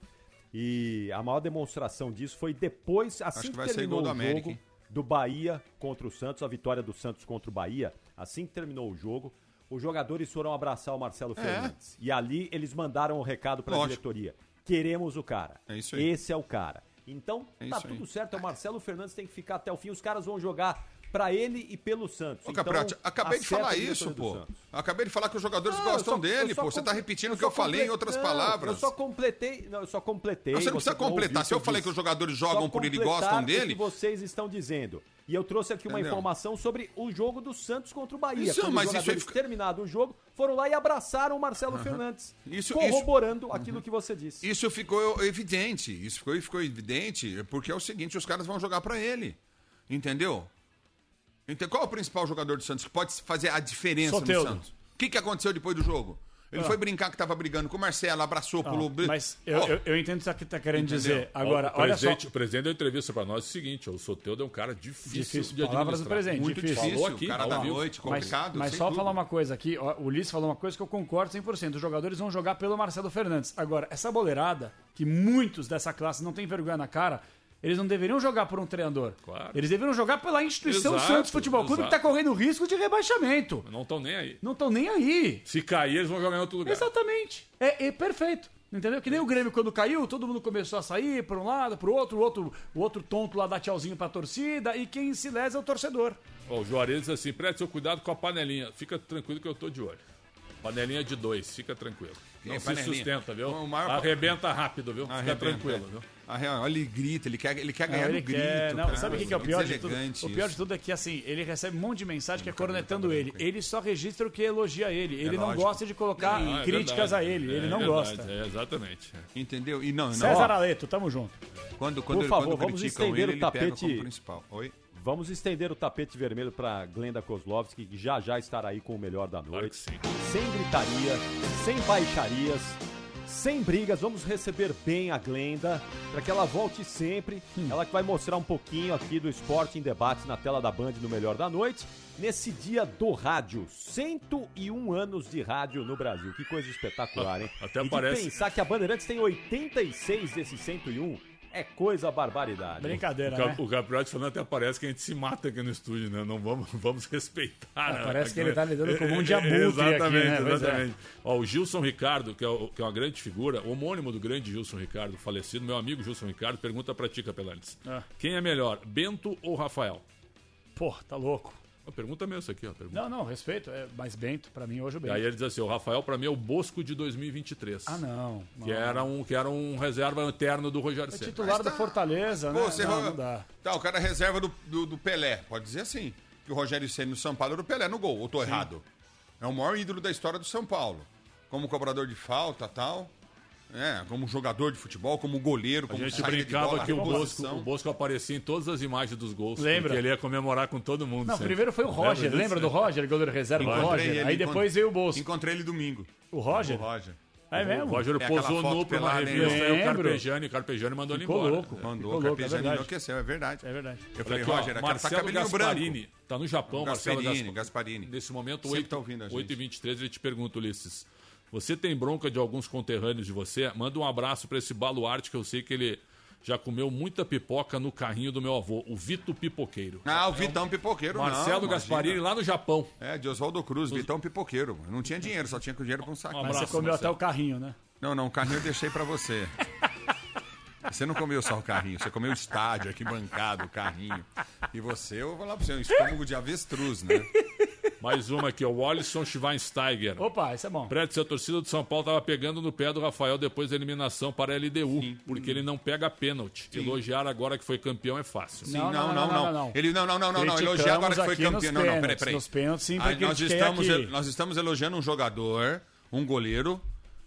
E a maior demonstração disso foi depois, assim que que, vai ser terminou o América, jogo hein? do Bahia contra o Santos, a vitória do Santos contra o Bahia, assim que terminou o jogo, os jogadores foram abraçar o Marcelo Fernandes. E ali eles mandaram o recado para a É. Diretoria. Queremos o cara. É isso aí. Esse é o cara. Então, É tá tudo aí. certo, é o Marcelo Fernandes tem que ficar até o fim. Os caras vão jogar para ele e pelo Santos. Ô, Então, Capriotti, acabei de falar isso, pô. Acabei de falar que os jogadores Não, gostam só- dele, pô. Você tá comple- repetindo o que eu falei em outras Não, palavras. Eu só completei. Não, eu só completei. Não, você não precisa completar. o Se eu falei que os jogadores jogam por ele e gostam o dele. que vocês estão dizendo. E eu trouxe aqui uma Entendeu? informação sobre o jogo do Santos contra o Bahia. Isso, mas os isso aí terminado o jogo, foram lá e abraçaram o Marcelo Fernandes. Isso- corroborando aquilo que você disse. Isso ficou evidente. Isso ficou, ficou evidente porque é o seguinte: os caras vão jogar pra ele. Entendeu? Então, qual é o principal jogador do Santos que pode fazer a diferença Soteldo. no Santos? O que, que aconteceu depois do jogo? Ele foi brincar que tava brigando com o Marcelo, abraçou, Ah, pulou. mas eu, Ó, eu, eu entendo o que você tá querendo Entendeu? dizer. Agora, o, olha só. presidente, o presidente deu entrevista pra nós o seguinte: o Soteudo é um cara difícil, Difícil, de palavras do presente, muito difícil. difícil. Falou aqui, cara ao da vivo. noite, Mas, complicado. mas sem só dúvida. falar uma coisa aqui, ó, o Ulisses falou uma coisa que eu concordo 100%. Os jogadores vão jogar pelo Marcelo Fernandes. Agora, essa boleirada, que muitos dessa classe não tem vergonha na cara, Eles não deveriam jogar por um treinador. Claro. Eles deveriam jogar pela instituição Exato, Santos Futebol Clube que está correndo risco de rebaixamento. Não estão nem aí. Não estão nem aí. Se cair, eles vão jogar em outro lugar. Exatamente. É, é perfeito. Entendeu? Que nem o Grêmio quando caiu, todo mundo começou a sair para um lado, para o outro, o outro, o outro tonto lá dá tchauzinho pra torcida e quem se lesa é o torcedor. Ó, o Juarez diz assim: preste seu cuidado com a panelinha. Fica tranquilo que eu tô de olho. Panelinha de dois, fica tranquilo. Não Quem, se panelinha? sustenta, viu? O maior- Arrebenta rápido, viu? Fica Arrebenta, tranquilo, é. viu? Olha, ele grita, ele quer, ele quer Não, ganhar ele no grito. quer- não, cara. sabe o que, que é o pior de tudo? Deselegante O pior de isso. tudo é que assim, ele recebe um monte de mensagem que é vi, cornetando tá ele. Ele só registra o que elogia ele. Ele não lógico. gosta de colocar Ah, é críticas verdade. a ele. Ele É não verdade, gosta. É, exatamente. Entendeu? E não, não. César Aleto, tamo junto. Quando, quando, Por favor, quando vamos criticam estender ele, o ele pega tapete- como principal. Oi? Vamos estender o tapete vermelho para Glenda Kozlovski, que já já estará aí com o melhor da Claro noite. sim. Sem gritaria, sem baixarias, sem brigas. Vamos receber bem a Glenda para que ela volte sempre. Ela que vai mostrar um pouquinho aqui do esporte em debate na tela da Band no melhor da noite. Nesse dia do rádio, 101 anos de rádio no Brasil. Que coisa espetacular, hein? [laughs] Até e de parece- pensar que a Bandeirantes tem 86 desses 101 é coisa barbaridade. Brincadeira, O, né? O Capriotti falando até parece que a gente se mata aqui no estúdio, né? Não vamos, [laughs] vamos respeitar. né? Ah, parece que ele Aqui- tá lidando com um monte de abutre aqui, Exatamente, né? Pois é. exatamente. Ó, o Gilson Ricardo, que é, o- que é uma grande figura, o homônimo do grande Gilson Ricardo, falecido, meu amigo Gilson Ricardo, pergunta pra ti, Capelantes. Ah. Quem é melhor, Bento ou Rafael? Pô, tá louco. Pergunta mesmo isso aqui, ó. Pergunta. Não, não, respeito. É, mas Bento, pra mim, hoje o E Bento. aí ele diz assim, o Rafael pra mim é o Bosco de 2023. Ah, não. não. Que era, um, que era um reserva eterno do Rogério É Ceni. titular Mas do tá- Fortaleza, né? Pô, você não, vai- não dá. Tá, o cara é reserva do, do, do Pelé. Pode dizer assim. Que o Rogério Ceni no São Paulo era o Pelé no gol. Ou tô errado? É o maior ídolo da história do São Paulo. Como cobrador de falta tal. É, como jogador de futebol, como goleiro, A como gente saída de brincava bola, que o Bosco, o Bosco aparecia em todas as imagens dos gols. Lembra? Porque ele ia comemorar com todo mundo. Não, sempre. primeiro foi o Roger. disso? Lembra do Roger, goleiro reserva do Encontrei Roger? ele, Aí depois veio o Bosco. Encontrei ele domingo. O Roger? O Roger. É O mesmo? Roger É posou nu pra uma revista e o Lembro. Carpegiani, o Carpegiani mandou ele embora. louco. Mandou, Ficou o louco, é enlouqueceu, é verdade. É verdade. Eu falei, aqui, ó, Roger, tá Marcelo cabelinho Gasparini, branco. tá no Japão, Marcelo Gasparini, Gaspa- Gasparini. Nesse momento, Sempre 8, tá ouvindo a gente. 8 e 23 ele te pergunta, Ulisses, você tem bronca de alguns conterrâneos de você? Manda um abraço pra esse baluarte que eu sei que ele já comeu muita pipoca no carrinho do meu avô, o Vito Pipoqueiro. Ah, o Vitão Pipoqueiro, não. Marcelo imagina. Gasparini lá no Japão. É, de Oswaldo Cruz, Vitão Pipoqueiro. Não tinha dinheiro, só tinha dinheiro pra um saco. Um Mas abraço, você comeu Marcelo. até o carrinho, né? Não, não, o carrinho eu deixei pra você. [laughs] Você não comeu só o carrinho, você comeu o estádio aqui bancado, o carrinho. E você, eu vou falar pra você, um estômago de avestruz, né? Mais uma aqui, ó, o Alisson Schweinsteiger. Opa, isso é bom. Prédio, a torcida do São Paulo estava pegando no pé do Rafael depois da eliminação para a LDU, porque ele não pega pênalti. Elogiar agora que foi campeão é fácil. Sim, não, não, não. Ele não, não, não, não, não. Elogiar agora que foi campeão. Não, não, peraí, peraí. Nos pênaltis, sim, Aí porque nós critiquei estamos, aqui. nós estamos elogiando um jogador, um goleiro,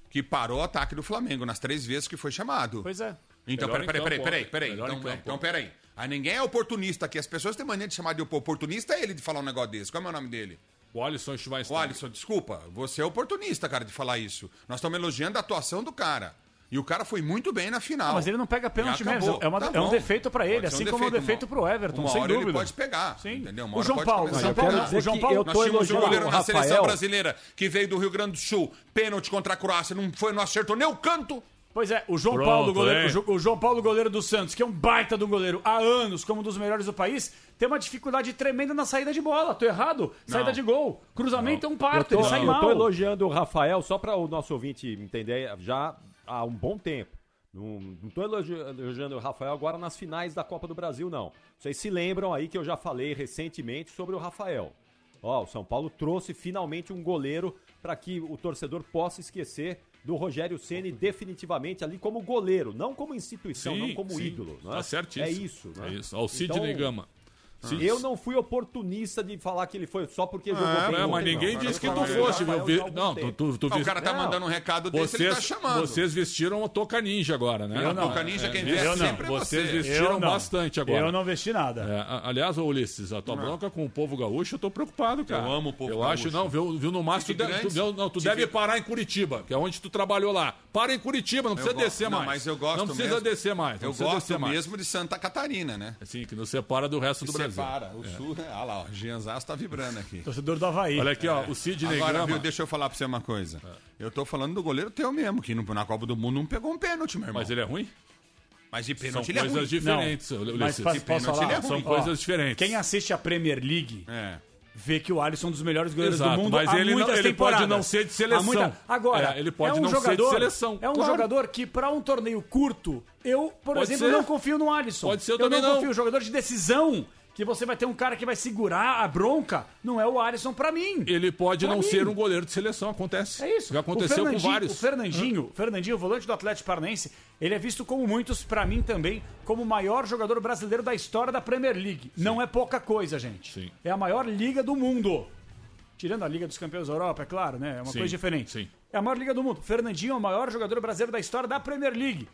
que parou o ataque do Flamengo nas três vezes que foi chamado. Pois é. Então, peraí, peraí, peraí, peraí. Em Então, então, peraí. Aí ninguém é oportunista aqui. As pessoas têm mania de chamar de oportunista, é ele de falar um negócio desse. Qual é o nome dele? O Alisson Schweinsteiger. Alisson, desculpa. Você é oportunista, cara, de falar isso. Nós estamos elogiando a atuação do cara. E o cara foi muito bem na final. Mas ele não pega pênalti mesmo. É, uma- Tá é um defeito pra ele, ser um assim como é um defeito uma- pro Everton, uma sem dúvida. ele pode pegar, Sim. entendeu? Uma O João Paulo, o João a Paulo, pegar. o João Dizer Paulo, eu Nós tínhamos um goleiro o na seleção brasileira que veio do Rio Grande do Sul, pênalti contra a Croácia, não foi, não acertou nem o canto. Pois é, o João Pronto, Paulo, goleiro, hein? o Jo- o João Paulo, goleiro do Santos, que é um baita do goleiro há anos, como um dos melhores do país, tem uma dificuldade tremenda na saída de bola. Tô errado? Saída de gol. Cruzamento é um Eu parto, tô, ele sai eu mal. tô elogiando o Rafael só para o nosso ouvinte entender já há um bom tempo. Não, não tô elogi- elogiando o Rafael agora nas finais da Copa do Brasil, não. Vocês se lembram aí que eu já falei recentemente sobre o Rafael. Ó, o São Paulo trouxe finalmente um goleiro para que o torcedor possa esquecer do Rogério Ceni definitivamente ali como goleiro, não como instituição, não como sim. ídolo. Não é? Tá certíssimo. É isso. Né? É isso. Ó, o Sidney Então, Gama. Sid- Eu não fui oportunista de falar que ele foi só porque jogou É, bem É, mas ninguém não. disse que Eu tu fosse, Rafael. Vi- Não, tu, tu, tu Ah, o cara tá Não. mandando um recado desse, ele Vocês, tá chamando. vocês vestiram a Toca Ninja agora, né? Eu não. Toca Ninja, quem veste eu não. sempre é Vocês você. vestiram Eu não. bastante agora. Eu não vesti nada. É, aliás, ô Ulisses, a tua bronca com o povo gaúcho, eu tô preocupado, cara. Eu amo o povo Eu gaúcho. acho, não, viu, viu no máximo, tu, deve, tu, não, tu deve parar em Curitiba, que é onde tu trabalhou lá. Para em Curitiba, não precisa descer não, mais. Mas eu gosto Não precisa mesmo- descer mais. Eu gosto mais. mesmo de Santa Catarina, né? Assim, que nos separa do resto do Que Brasil. separa. O sul, né? Olha lá, ó, Jean Zasso tá vibrando aqui. [laughs] Torcedor do Havaí. Olha aqui, ó, o Sidney Agora, Grama. viu, deixa eu falar pra você uma coisa. Eu tô falando do goleiro teu mesmo, que na Copa do Mundo não pegou um pênalti, meu irmão. Mas ele é ruim? Mas de pênalti São ele é coisas ruim. diferentes. Não, Ulisses. mas posso- De posso pênalti falar? ele é São Ó, coisas diferentes. Quem assiste a Premier League É. vê que o Alisson é um dos melhores goleiros Exato, do mundo mas há ele não- muitas ele pode temporadas. não ser de seleção. Muita- Agora, É, ele pode é um não ser de jogador, seleção, É um claro. jogador que, para um torneio curto, eu, por Pode exemplo, ser. não confio no Alisson. Pode ser, eu eu também não não. confio. Jogador de decisão, que você vai ter um cara que vai segurar a bronca, não é o Alisson pra mim. Ele pode Pra não mim. ser um goleiro de seleção, acontece. É isso. Já aconteceu com vários. O Fernandinho, o Fernandinho, volante do Atlético Paranaense, ele é visto como muitos, pra mim também, como o maior jogador brasileiro da história da Premier League. Não é pouca coisa, gente. Sim. É a maior liga do mundo. Tirando a Liga dos Campeões da Europa, é claro, né? É uma Sim, coisa diferente. sim. É a maior liga do mundo. Fernandinho é o maior jogador brasileiro da história da Premier League.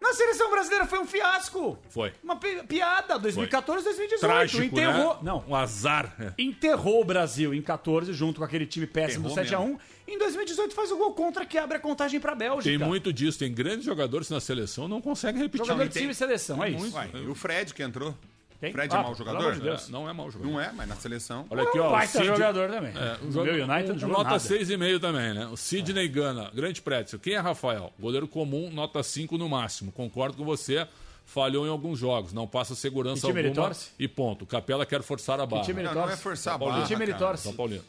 Na seleção brasileira foi um fiasco. Foi. Uma pi- piada. 2014, 2018. Trágico, enterrou. né? Não, Um azar. é. enterrou o Brasil em 14 junto com aquele time péssimo do Enterrou 7x1. Em 2018 faz o gol contra que abre a contagem pra Bélgica. Tem muito disso. Tem grandes jogadores na seleção não conseguem repetir. Jogador de tem- time e seleção, é isso. muito. Uai, e o Fred que entrou. Quem? Fred é Ah, mau pelo jogador? de Deus. É, não é mau jogador. Não é, mas na seleção. Olha aqui, ó. o baita Cid- jogador também. É, o um meu jogo- United um- nota nada. 6,5 também, né? O Sidney Gana, grande prédio. Quem é Rafael? Goleiro comum, nota 5 no máximo. Concordo com você. Falhou em alguns jogos, não passa segurança Que time ele alguma torce? e ponto. Capela quer forçar a barra. time ele Não, não é torce? forçar a barra. que time ele torce? São Paulino.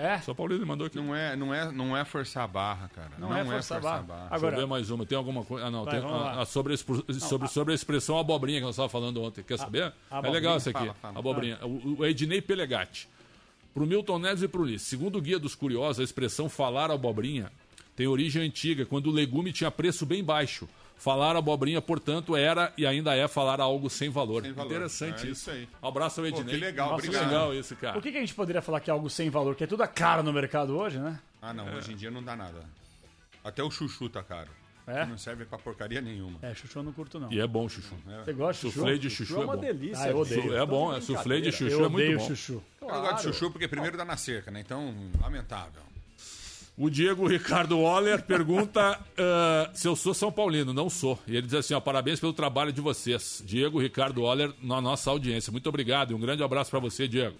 É? São Paulino mandou aqui. Não é, não, é, não é forçar a barra, cara. Não é forçar a barra. Deixa Agora- eu ver mais uma. Tem alguma coisa? Ah, não. Vai, tem a, a sobre, a expro- sobre, sobre a expressão abobrinha que nós estávamos falando ontem. Quer saber? é legal essa aqui. Fala, fala. abobrinha. O, o Ednei Pelegatti. Pro Milton Neves e pro Ulisses. Segundo o Guia dos Curiosos, a expressão falar abobrinha tem origem antiga, quando o legume tinha preço bem baixo. Falar abobrinha, portanto, era e ainda é falar algo sem valor. Sem valor. Interessante É isso. isso aí. Um abraço ao Ednei. que legal, Nossa, obrigado. legal isso, cara. O que, que a gente poderia falar que é algo sem valor? Que é tudo caro no mercado hoje, né? Ah, não. Hoje em dia não dá nada. Até o chuchu tá caro. É? Não serve pra porcaria nenhuma. É, chuchu eu não curto, não. E é bom, Chuchu. Você gosta de chuchu? Suflê de chuchu é é uma bom. delícia. Ah, eu odeio. gente. É bom, é suflê de chuchu Eu é muito odeio bom. chuchu. Eu não gosto de chuchu porque primeiro dá na cerca, né? Então, lamentável. O Diego Ricardo Waller pergunta [laughs] ah, se eu sou São Paulino. Não sou. E ele diz assim: ó, parabéns pelo trabalho de vocês. Diego Ricardo Waller, na nossa audiência. Muito obrigado e um grande abraço para você, Diego.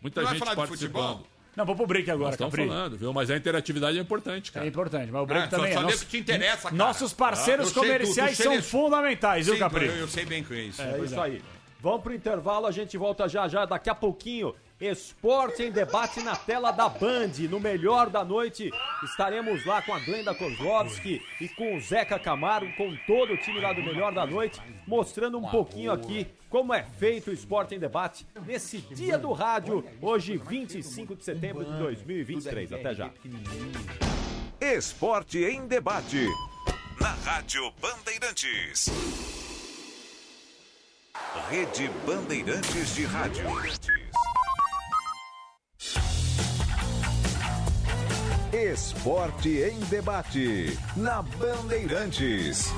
Muita Não vai gente falar de participando. futebol? Não, vou pro break agora, Capri. falando, viu? Mas a interatividade é importante, É cara. importante, mas o break Ah, só- também só é. Nosso- que te interessa, cara. Nossos parceiros Ah, comerciais tudo, tu são fundamentais, viu, Capri? eu, eu sei bem que é isso. É isso aí. Vamos pro intervalo, a gente volta já já, daqui a pouquinho. Esporte em debate na tela da Band. No melhor da noite, estaremos lá com a Glenda Kozlovski e com o Zeca Camargo, com todo o time lá do melhor da noite, mostrando um pouquinho aqui como é feito o Esporte em Debate nesse dia do rádio, hoje 25 de setembro de 2023. Até já. Esporte em debate. Na Rádio Bandeirantes. Rede Bandeirantes de Rádio. Esporte em debate. Na Bandeirantes.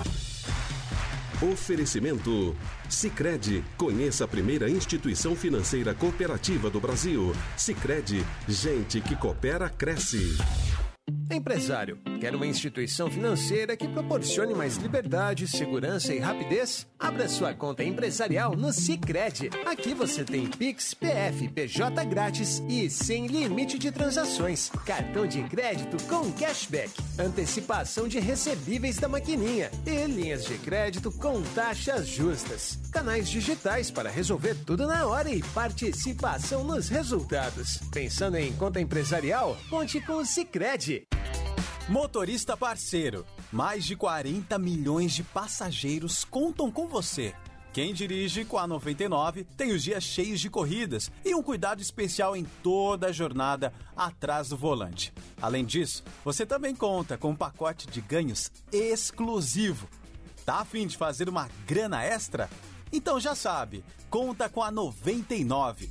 Oferecimento Sicredi. Conheça a primeira instituição financeira cooperativa do Brasil. Sicredi, gente que coopera cresce. Empresário, quer uma instituição financeira que proporcione mais liberdade, segurança e rapidez? Abra sua conta empresarial no Sicredi. Aqui você tem Pix, PF, PJ grátis e sem limite de transações. Cartão de crédito com cashback, antecipação de recebíveis da maquininha e linhas de crédito com taxas justas. Canais digitais para resolver tudo na hora e participação nos resultados. Pensando em conta empresarial? Conte com o Sicredi. Motorista parceiro, mais de 40 milhões de passageiros contam com você. Quem dirige com a 99 tem os dias cheios de corridas e um cuidado especial em toda a jornada atrás do volante. Além disso, você também conta com um pacote de ganhos exclusivo. Tá a fim de fazer uma grana extra? Então já sabe, conta com a 99.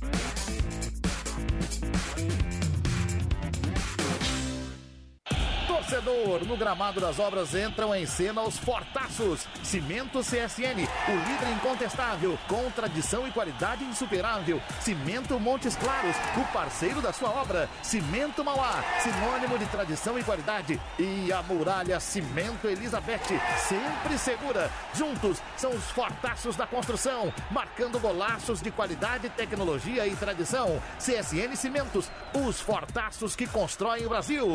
Torcedor, no gramado das obras entram em cena os fortaços. Cimento CSN, o líder incontestável, com tradição e qualidade insuperável. Cimento Montes Claros, o parceiro da sua obra. Cimento Mauá, sinônimo de tradição e qualidade. E a muralha Cimento Elizabeth, sempre segura. Juntos são os fortaços da construção, marcando golaços de qualidade, tecnologia e tradição. CSN Cimentos, os fortaços que constroem o Brasil.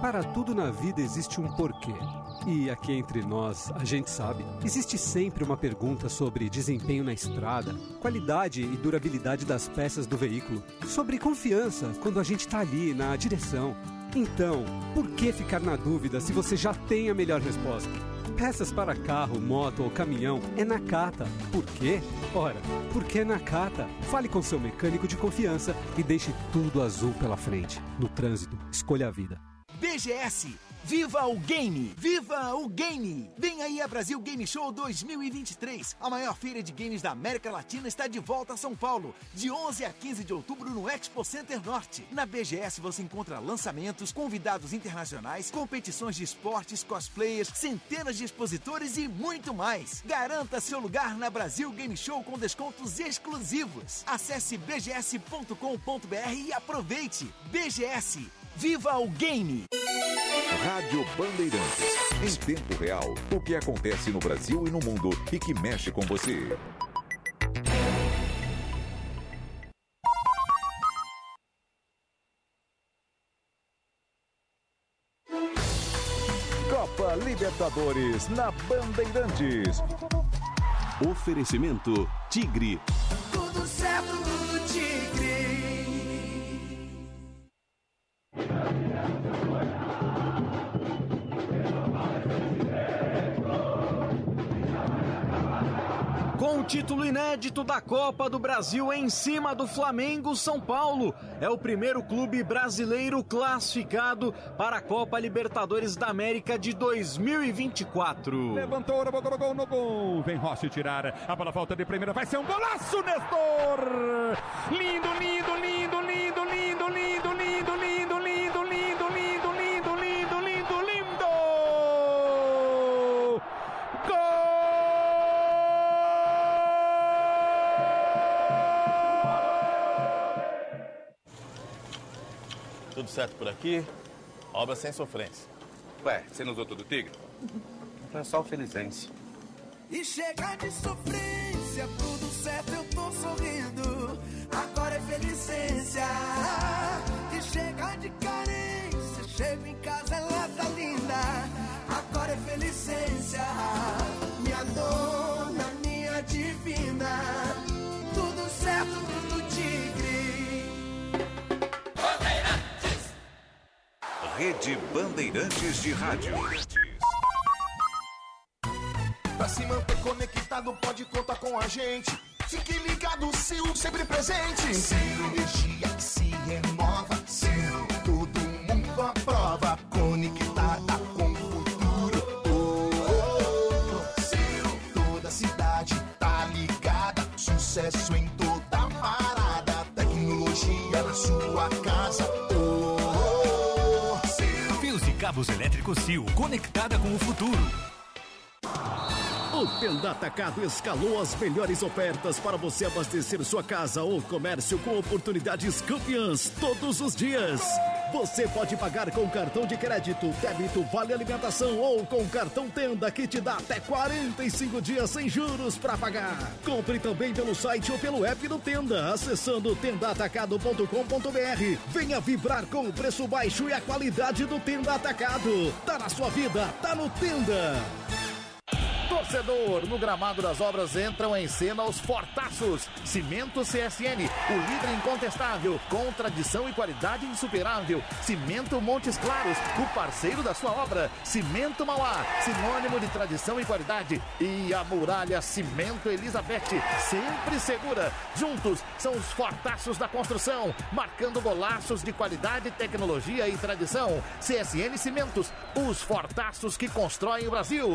Para tudo na vida existe um porquê. E aqui entre nós, a gente sabe, existe sempre uma pergunta sobre desempenho na estrada, qualidade e durabilidade das peças do veículo, sobre confiança quando a gente está ali na direção. Então, por que ficar na dúvida se você já tem a melhor resposta? Peças para carro, moto ou caminhão é na Cata. Por quê? Ora, porque é na Cata. Fale com seu mecânico de confiança e deixe tudo azul pela frente. No trânsito, escolha a vida. BGS. Viva o Game! Viva o Game! Vem aí a Brasil Game Show 2023. A maior feira de games da América Latina está de volta a São Paulo, de 11 a 15 de outubro no Expo Center Norte. Na BGS você encontra lançamentos, convidados internacionais, competições de esportes, cosplayers, centenas de expositores e muito mais. Garanta seu lugar na Brasil Game Show com descontos exclusivos. Acesse bgs.com.br e aproveite. BGS Viva o Game! Rádio Bandeirantes. Em tempo real, o que acontece no Brasil e no mundo e que mexe com você. Copa Libertadores na Bandeirantes. Oferecimento Tigre. Com o título inédito da Copa do Brasil em cima do Flamengo, São Paulo é o primeiro clube brasileiro classificado para a Copa Libertadores da América de 2024. Levantou, no gol, no gol. Vem Rossi tirar. A bola volta de primeira. Vai ser um golaço, Nestor! Lindo, lindo, lindo, lindo, lindo, lindo, lindo, certo por aqui? Obra sem sofrência. Ué, você não usou todo o tigre? Então é só o Felizense. E chega de sofrência, tudo certo, eu tô sorrindo. Agora é felicência. E chega de carência, chego em casa, ela tá linda. Agora é felicência. Rede Bandeirantes de Rádio. Pra se manter conectado, pode contar com a gente. Fique ligado, Sil, sempre presente. Sil, energia que se renova. Sil, todo mundo aprova. Conectada com o futuro. O Tenda Atacado escalou as melhores ofertas para você abastecer sua casa ou comércio com oportunidades campeãs todos os dias. Você pode pagar com cartão de crédito, débito, vale alimentação ou com cartão Tenda que te dá até 45 dias sem juros para pagar. Compre também pelo site ou pelo app do Tenda, acessando tendaatacado.com.br. Venha vibrar com o preço baixo e a qualidade do Tenda Atacado. Tá na sua vida, tá no Tenda. Torcedor, no gramado das obras entram em cena os fortaços. Cimento CSN, o líder incontestável, com tradição e qualidade insuperável. Cimento Montes Claros, o parceiro da sua obra. Cimento Mauá, sinônimo de tradição e qualidade. E a muralha Cimento Elizabeth, sempre segura. Juntos são os fortaços da construção, marcando golaços de qualidade, tecnologia e tradição. CSN Cimentos, os fortaços que constroem o Brasil.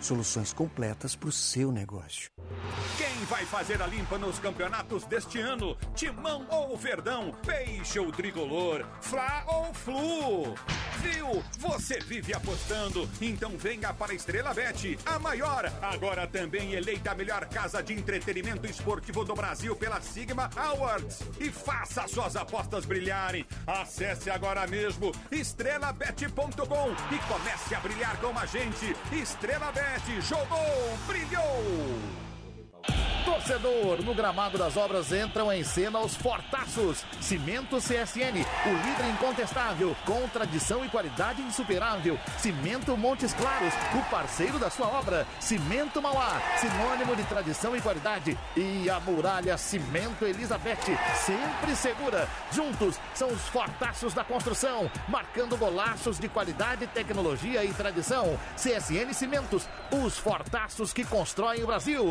Soluções completas para o seu negócio. Quem vai fazer a limpa nos campeonatos deste ano? Timão ou Verdão? Peixe ou Tricolor? Fla ou Flu? Viu? Você vive apostando, então venha para a Estrela Bet, a maior, agora também eleita a melhor casa de entretenimento esportivo do Brasil pela Sigma Awards. E faça suas apostas brilharem. Acesse agora mesmo estrelabet.com e comece a brilhar com a gente. Estrela Bet, jogou, brilhou! Torcedor, no gramado das obras entram em cena os fortaços. Cimento CSN, o líder incontestável, com tradição e qualidade insuperável. Cimento Montes Claros, o parceiro da sua obra. Cimento Mauá, sinônimo de tradição e qualidade. E a muralha Cimento Elizabeth, sempre segura. Juntos são os fortaços da construção, marcando golaços de qualidade, tecnologia e tradição. CSN Cimentos, os fortaços que constroem o Brasil.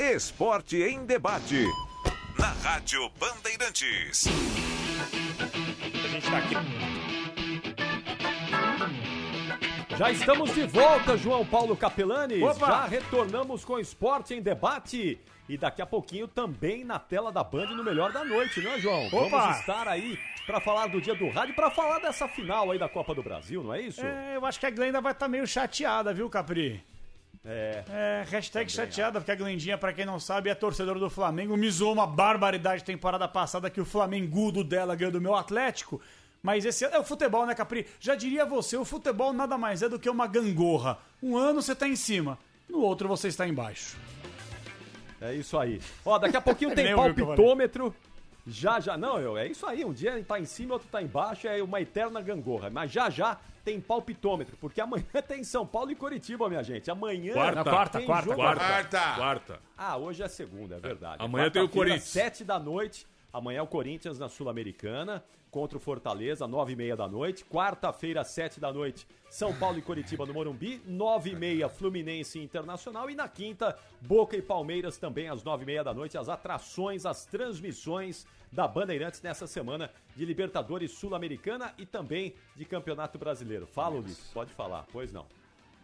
Esporte em debate. Na Rádio Bandeirantes. A gente tá aqui. Já estamos de volta, João Paulo Capelani. Já retornamos com Esporte em Debate. E daqui a pouquinho também na tela da Band no Melhor da Noite, não é, João? Opa! Vamos estar aí para falar do dia do rádio, para falar dessa final aí da Copa do Brasil, não é isso? É, eu acho que a Glenda vai estar meio chateada, viu, Capri? É. É, hashtag chateada, porque a Glendinha, pra quem não sabe, é torcedora do Flamengo. Me zoou uma barbaridade temporada passada que o Flamengudo dela ganhou do meu Atlético. Mas esse é o futebol, né, Capri? Já diria você, o futebol nada mais é do que uma gangorra. Um ano você tá em cima, no outro você está embaixo. É isso aí. Ó, daqui a pouquinho [laughs] tem palpitômetro. Já, já, não, eu, é isso aí. Um dia tá em cima, outro tá embaixo, é uma eterna gangorra. Mas já, já tem palpitômetro, porque amanhã [laughs] tem São Paulo e Curitiba, minha gente. Amanhã Quarta, quarta, tem quarta, jogo- quarta. Quarta. Ah, hoje é segunda, é verdade. Amanhã tem o Corinthians. Sete da noite. Amanhã é o Corinthians na Sul-Americana contra o Fortaleza, nove e meia da noite. Quarta-feira, sete da noite, São Paulo e Curitiba no Morumbi. Nove e meia, Fluminense e Internacional. E na quinta, Boca e Palmeiras também às nove e meia da noite. As atrações, as transmissões da Bandeirantes nessa semana de Libertadores Sul-Americana e também de Campeonato Brasileiro. Fala, Ulisses, pode falar. Pois não.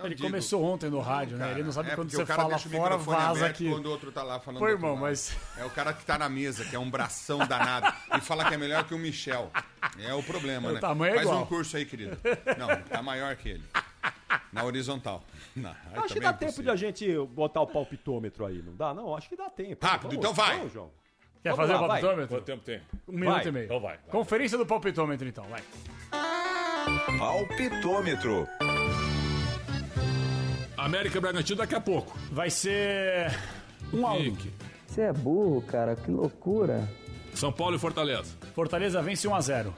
Ele começou ontem no rádio, né? Ele não sabe é quando você o cara fala deixa o fora, microfone vaza aqui. quando o outro tá lá falando outro irmão, mas- É o cara que tá na mesa, que é um bração danado, e fala que é melhor que o Michel. É o problema, O né? tamanho é Faz igual. um curso aí, querido. Não, tá maior que ele. Na horizontal. Não, Acho que dá é tempo de a gente botar o palpitômetro aí, não dá? Não, acho que dá tempo. Rápido, então vai. Vamos, João. Quer Vamos fazer lá, o vai. palpitômetro? Quanto tempo tem? Um minuto Vai. e meio. Então vai. Conferência do palpitômetro, então, vai. Palpitômetro. América Bragantino daqui a pouco. Vai ser um a um. Você é burro, cara, que loucura. São Paulo e Fortaleza. Fortaleza vence 1 a 0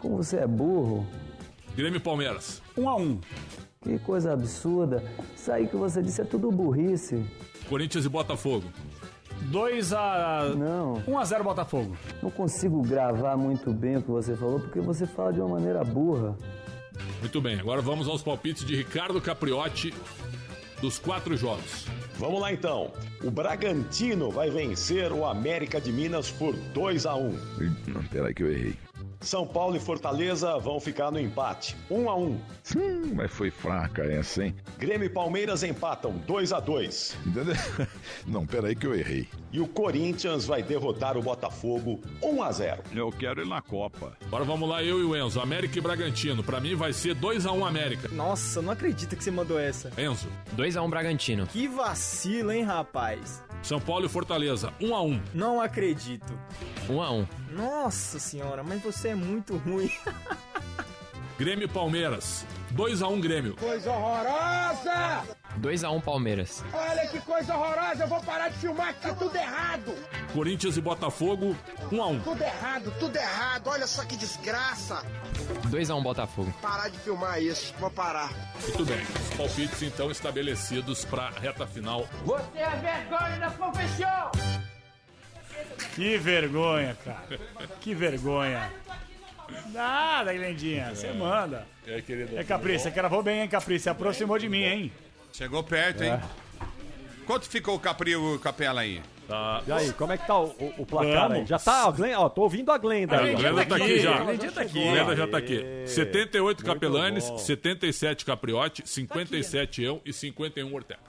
Como você é burro. Grêmio e Palmeiras. 1 a 1 Que coisa absurda. Isso aí que você disse é tudo burrice. Corinthians e Botafogo. 2 a Não. 1 a 0 Botafogo. Não consigo gravar muito bem o que você falou porque você fala de uma maneira burra. Muito bem, agora vamos aos palpites de Ricardo Capriotti dos quatro jogos. Vamos lá então. O Bragantino vai vencer o América de Minas por 2 a 1. Não, peraí que eu errei. São Paulo e Fortaleza vão ficar no empate, 1 a 1. Hum, mas foi fraca essa, hein? Grêmio e Palmeiras empatam 2 a 2. Entendeu? [laughs] Não, peraí que eu errei. E o Corinthians vai derrotar o Botafogo 1 a 0. Eu quero ir na Copa. Agora vamos lá, eu e o Enzo. América e Bragantino. Pra mim vai ser 2x1 América. Nossa, não acredito que você mandou essa. Enzo. 2x1 Bragantino. Que vacilo, hein, rapaz? São Paulo e Fortaleza. 1x1. Não acredito. 1x1. Nossa senhora, mas você é muito ruim. [laughs] Grêmio e Palmeiras. 2x1 Grêmio. Coisa horrorosa! 2x1 Palmeiras. Olha que coisa horrorosa, eu vou parar de filmar que tá tudo errado. Corinthians e Botafogo. 1x1. Tudo errado, tudo errado, olha só que desgraça. 2x1 Botafogo. Parar de filmar isso, vou parar. Muito bem. Os palpites então estabelecidos pra reta final. Você é vergonha da profissão! Que vergonha, cara. Que vergonha. Nada, Glendinha. Você manda. É, querido. É, Capri, você gravou bem, hein, Capri? Você aproximou de mim, hein? Chegou perto, hein? É. Quanto ficou o Capri o Capela aí? Tá. E aí, como é que tá o, o- o placar aí? Já tá, a Glenda, ó, tô ouvindo a Glenda. A aí, ó. Glenda tá aqui já. A tá aqui. A Glenda já tá aqui. 78 Muito Capelanes, bom. 77 Capriotti, 57 eu e 51 Ortega.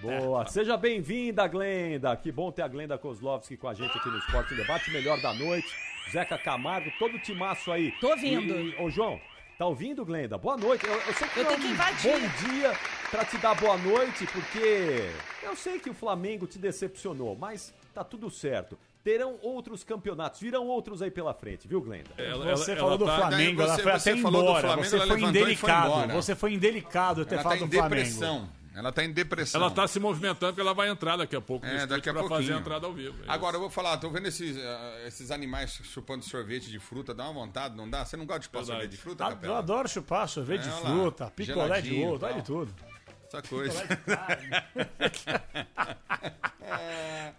Boa, seja bem-vinda, Glenda. Que bom ter a Glenda Kozlovski com a gente aqui no Esporte em Debate, melhor da noite. Zeca Camargo, todo o timaço aí. Tô ouvindo. E, e- ô, João, tá ouvindo, Glenda? Boa noite. Eu, eu sei que Eu é tenho que invadir. bom dia pra te dar boa noite, porque eu sei que o Flamengo te decepcionou, mas tá tudo certo. Terão outros campeonatos, virão outros aí pela frente, viu, Glenda? Você falou do Flamengo, ela você- foi você até falou do embora. Flamengo, você ela foi foi indelicado. embora. Você foi indelicado ter Ela tá em do Flamengo. depressão. Ela tá em depressão. Ela tá se movimentando porque ela vai entrar daqui a pouco É, daqui a pra pouquinho. fazer a entrada ao vivo. É Agora, eu vou falar, tô vendo esses, ah, esses animais chupando sorvete de fruta, dá uma vontade, não dá? Você não gosta de chupar Verdade. sorvete de fruta, Ah, Capela? Eu adoro chupar sorvete É, de fruta, picolé de ovo, tal. de tudo. Essa coisa. [laughs]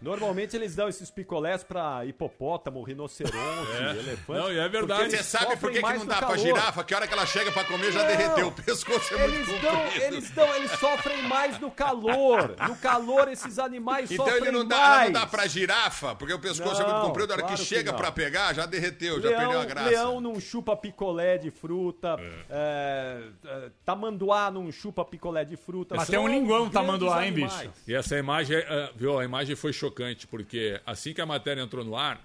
Normalmente eles dão esses picolés pra hipopótamo, rinoceronte, É. elefante. Não, e é verdade. porque Você sabe por que, que mais não dá pra girafa? Que a hora que ela chega pra comer já Não. derreteu. O pescoço é muito Eles dão, comprido. eles dão, eles sofrem mais no calor. No calor, esses animais Então sofrem ele não dá, mais. não dá pra girafa, porque o pescoço é muito Não, comprido, a hora claro que que chega não. pra pegar, já derreteu, já perdeu a Leão, graça. leão não chupa picolé de fruta. é, é, tamanduá não chupa picolé de fruta. Mas tem um linguão tamanduá, hein, bicho? E essa imagem, eh, viu, a imagem foi chocante, porque assim que a matéria entrou no ar,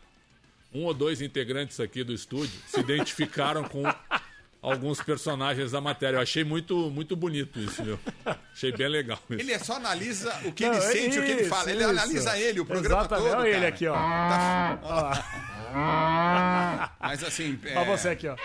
um ou dois integrantes aqui do estúdio se identificaram com [laughs] alguns personagens da matéria. Eu achei muito, muito bonito isso, viu? Achei bem legal isso. Ele só analisa o que Não, ele sente, o que ele isso, fala. Ele isso. analisa ele, o programa Exatamente. todo, Olha ele cara. aqui, ó. Tá-. [laughs] Mas assim... é, Olha você aqui, ó.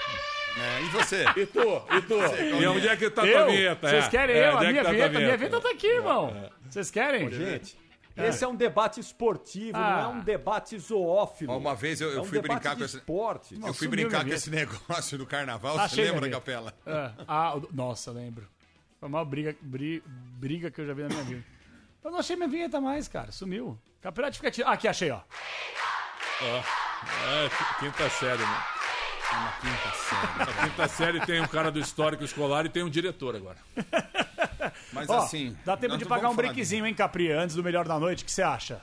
É, e você? [laughs] E tu? E tu? E onde é que tá a tua vinheta? Vocês É. querem É, eu? A é minha tá a tua vinheta, minha vinheta? tá aqui, irmão. Vocês querem? Ô, gente, esse é um debate esportivo, Ah. não é um debate zoófilo. Uma vez eu, eu É um fui brincar de com esse... esporte. Eu fui brincar minha com esse negócio do carnaval, você Achei lembra, minha Capela? É. Ah, nossa, lembro. Foi a maior briga, bri- briga que eu já vi na minha vida. Eu não achei minha vinheta mais, cara. Sumiu. Campeonato fica tirando. Ah, aqui, achei, ó. Ó, é, qui- quinta série, né? Na quinta série. Na quinta série tem um cara do histórico escolar e tem um diretor agora. [laughs] Mas Ó, assim... Dá tempo de pagar um breakzinho, hein, Capri, antes do melhor da noite. O que você acha?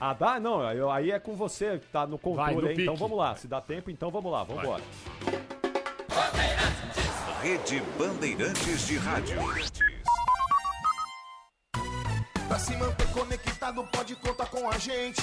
Ah, dá? Não, eu- aí é com você, tá no Vai, controle no aí. Então vamos lá. Se dá tempo, então vamos lá, vamos embora. Rede Bandeirantes de Rádio. Pra se manter conectado, pode contar com a gente.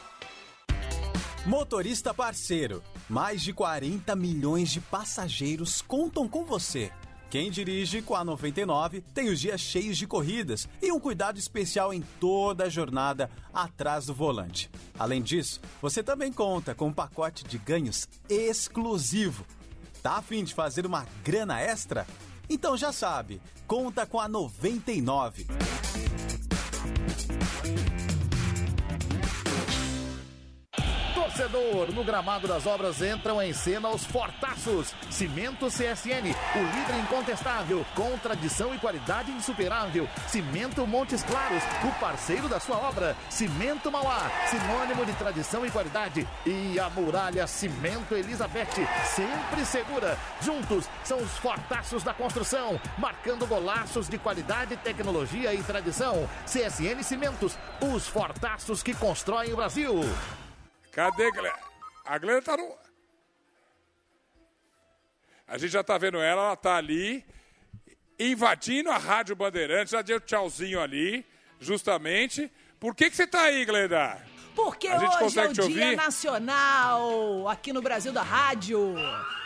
Motorista parceiro, mais de 40 milhões de passageiros contam com você. Quem dirige com a 99 tem os dias cheios de corridas e um cuidado especial em toda a jornada atrás do volante. Além disso, você também conta com um pacote de ganhos exclusivo. Tá a fim de fazer uma grana extra? Então já sabe, conta com a 99. Torcedor, no gramado das obras entram em cena os fortaços. Cimento CSN, o líder incontestável, com tradição e qualidade insuperável. Cimento Montes Claros, o parceiro da sua obra. Cimento Mauá, sinônimo de tradição e qualidade. E a muralha Cimento Elizabeth, sempre segura. Juntos são os fortaços da construção, marcando golaços de qualidade, tecnologia e tradição. CSN Cimentos, os fortaços que constroem o Brasil. Cadê a Glenda? A Glenda tá no. A gente já tá vendo ela, ela tá ali, invadindo a Rádio Bandeirantes, já deu tchauzinho ali, justamente. Por que, que você tá aí, Glenda? Porque hoje é o Dia ouvir? Nacional aqui no Brasil da Rádio.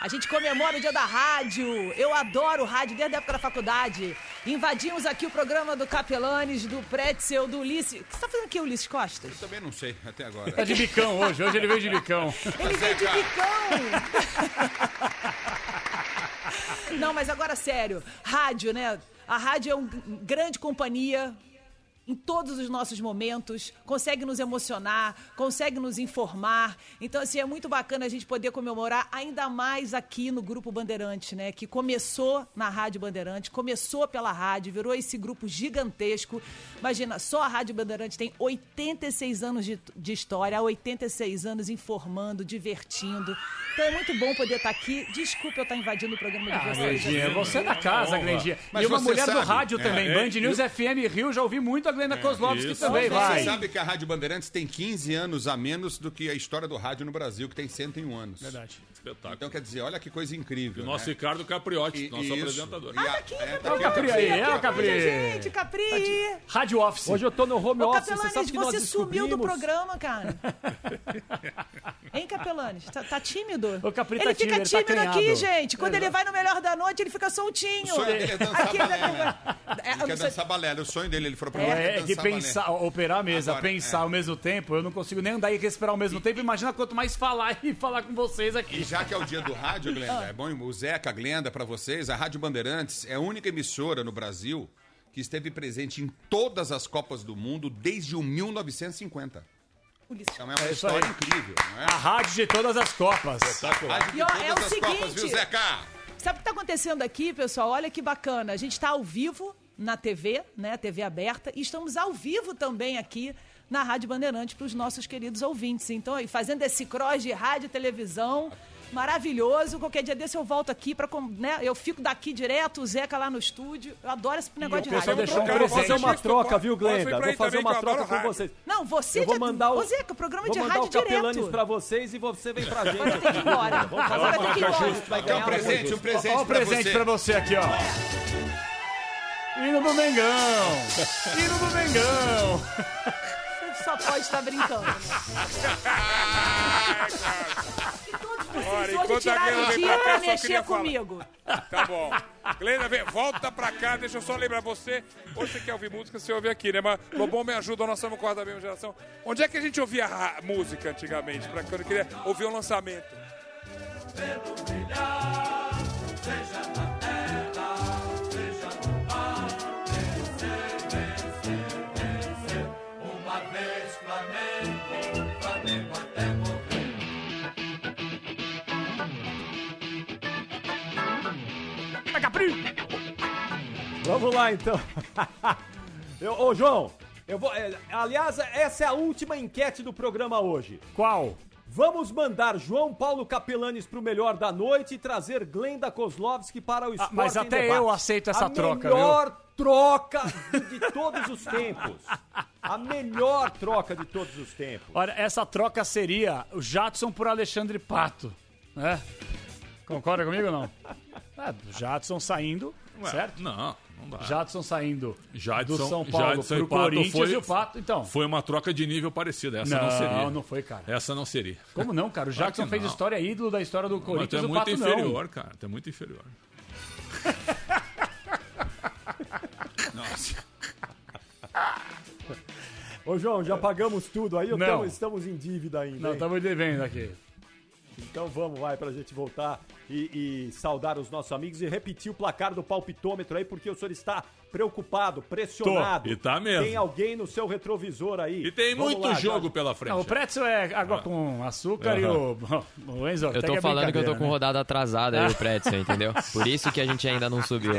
A gente comemora o Dia da Rádio. Eu adoro rádio desde a época da faculdade. Invadimos aqui o programa do Capelanes, do Pretzel, do Ulisses. O que você tá fazendo aqui, Ulisses Costas? Eu também não sei até agora. Tá de bicão hoje, hoje ele veio de bicão. Ele veio de bicão. Não, mas agora sério. Rádio, né? A rádio é uma grande companhia em todos os nossos momentos, consegue nos emocionar, consegue nos informar. Então, assim, é muito bacana a gente poder comemorar ainda mais aqui no Grupo Bandeirante, né? Que começou na Rádio Bandeirante, começou pela rádio, virou esse grupo gigantesco. Imagina, só a Rádio Bandeirante tem 86 anos de, de história, há 86 anos informando, divertindo. Então é muito bom poder estar aqui. Desculpa eu estar invadindo o programa de Ah, vocês. Glendinha, você é da casa. Mas e uma mulher do sabe- rádio É, também. é, Band News eu- FM Rio, já ouvi muito a Glenda Kozlovski também, vai. Você sabe que a Rádio Bandeirantes tem 15 anos a menos do que a história do rádio no Brasil, que tem 101 anos. Verdade. Espetáculo. Então, quer dizer, olha que coisa incrível. E o nosso né? Ricardo Capriotti, E- nosso isso. apresentador. E a- tá aqui, é, Ó o Capri aí, é o Capri. Gente, Capri! Rádio Office. Hoje eu tô no home Ô, office, você Capelanes, sabe que nós você sumiu do programa, cara. [laughs] hein, Capelanes? Tá, tá tímido? O Capri ele tá fica tímido, ele tá tímido aqui, acanhado. gente. Quando ele vai no melhor da noite, ele fica soltinho. O sonho dele é dançar Aqui balé, ele- né? É, Ele quer você- dançar balé. O sonho dele, ele falou pra mim, É, que pensar, balé. operar a mesa, Agora, pensar é. ao mesmo tempo, eu não consigo nem andar e respirar ao mesmo tempo. Imagina quanto mais falar [laughs] e falar com vocês aqui. E já que é o dia do rádio, Glenda, é bom o Zeca, a Glenda, pra vocês, a Rádio Bandeirantes é a única emissora no Brasil que esteve presente em todas as Copas do Mundo desde o 1950. Então é uma É história aí. incrível, não é? A rádio de todas as copas. Rádio de E, ó, todas é o as Copas, viu, seguinte- Zeca? Sabe o que está acontecendo aqui, pessoal? Olha que bacana. A gente está ao vivo na TV, né? TV aberta, e estamos ao vivo também aqui na Rádio Bandeirante para os nossos queridos ouvintes. Então, aí, fazendo esse cross de rádio e televisão. Maravilhoso. Qualquer dia desse eu volto aqui para, né? Eu fico daqui direto, o Zeca lá no estúdio. Eu adoro esse negócio de rádio. Deixou um Vou fazer uma troca, viu, Glenda? Vou fazer uma troca com vocês. Não, você Eu vou já- mandar o, Ô, Zeca, programa vou de mandar rádio o Capelanes direto. pra vocês e você vem pra [laughs] gente. Agora tem que ir embora. Vamos fazer Agora tem que ir embora. um presente, um presente o pra presente pra você aqui, ó. Hino do Mengão. Hino do Mengão. Você só pode estar brincando. né? [laughs] Vocês hoje enquanto a tiraram o vem dia pra cá, só mexer queria falar. comigo. Tá bom. Glenda, vem, volta pra cá, deixa eu só lembrar você. Hoje você quer ouvir música, você ouve aqui, né? Mas Lobão me ajuda, nós somos quase da mesma geração. Onde é que a gente ouvia ra- música antigamente? Pra quando eu queria ouvir o lançamento? Uma Vamos lá, então. [laughs] Eu- ô, João, eu vou. é, aliás, essa é a última enquete do programa hoje. Qual? Vamos mandar João Paulo Capelanes pro melhor da noite e trazer Glenda Kozlovski para o Esporte Ah, mas até Debate. eu aceito essa a troca, melhor troca de, de todos os tempos. A melhor troca de todos os tempos. Olha, essa troca seria o Jadson por Alexandre Pato, né? Concorda comigo ou não? [laughs] É, o Jadson saindo, Ué, certo? Não. Jadson saindo Jadson, do São Paulo e Pato Corinthians foi, e o Pato, então. Foi uma troca de nível parecida. Essa não, Não, seria. não foi, cara. Essa não seria. Como não, cara? O Claro Jadson que fez não. história ídolo da história do Mas tu Corinthians, é o muito Pato inferior, não. cara. Tu é muito inferior. [laughs] Nossa. Ô, João, já pagamos tudo aí ou Não. tamo- estamos em dívida ainda? Não, estamos devendo aqui. Então vamos, vai, pra gente voltar e, e saudar os nossos amigos e repetir o placar do palpitômetro aí, porque o senhor está preocupado, pressionado. Tô, e tá mesmo. Tem alguém no seu retrovisor aí. E tem Vamos muito lá, jogo Jorge. pela frente. Não, o pretzel é água com açúcar e o, [laughs] o Enzo Eu tô é falando que eu tô com né? rodada atrasada aí, o Pretzel, entendeu? [laughs] Por isso que a gente ainda não subiu.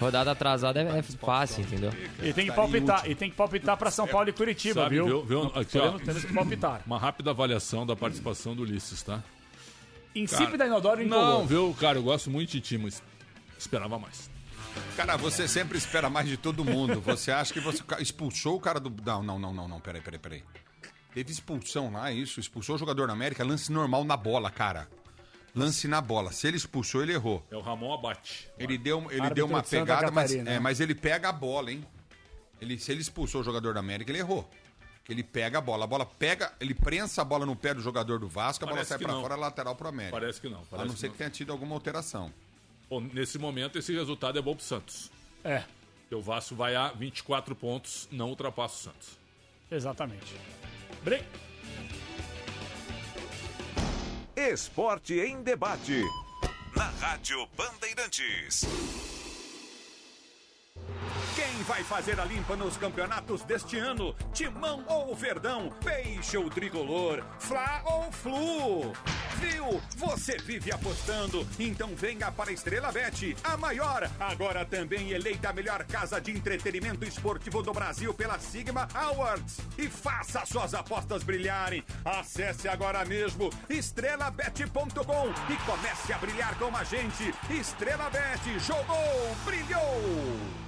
Rodada atrasada é, é fácil, entendeu? E tem que palpitar, e tem que palpitar pra São Paulo e Curitiba, Sabe, viu? viu? viu? Aqui, ó. temos que palpitar. Uma rápida avaliação da participação do Ulisses, tá? Insípida, inodoro e Não, viu, cara, eu gosto muito de ti, mas esperava mais. Cara, você sempre espera mais de todo mundo. Você acha que você expulsou o cara do. Não, não, não, não, não. Peraí, peraí, peraí. Teve expulsão lá, isso. Expulsou o jogador da América. Lance normal na bola, cara. Lance na bola. Se ele expulsou, ele errou. É o Ramon Abate. Ele deu, ele Árbitro deu uma de pegada, mas, é, né? mas ele pega a bola, hein? Ele, se ele expulsou o jogador da América, ele errou. Ele pega a bola. A bola pega, ele prensa a bola no pé do jogador do Vasco, a bola Parece sai que pra não. fora, lateral pro América. Parece que não, a parece não que ser não. que tenha tido alguma alteração. Bom, nesse momento, esse resultado é bom pro Santos. É, Porque o Vasco vai a 24 pontos, não ultrapassa o Santos. exatamente. Bre... Esporte em debate. Na Rádio Bandeirantes. Quem vai fazer a limpa nos campeonatos deste ano? Timão ou Verdão? Peixe ou Tricolor? Fla ou Flu? Viu? Você vive apostando, então venha para a Estrela Bet, a maior, agora também eleita a melhor casa de entretenimento esportivo do Brasil pela Sigma Awards. E faça suas apostas brilharem. Acesse agora mesmo estrelabet.com e comece a brilhar com a gente. Estrela Bet, jogou, brilhou!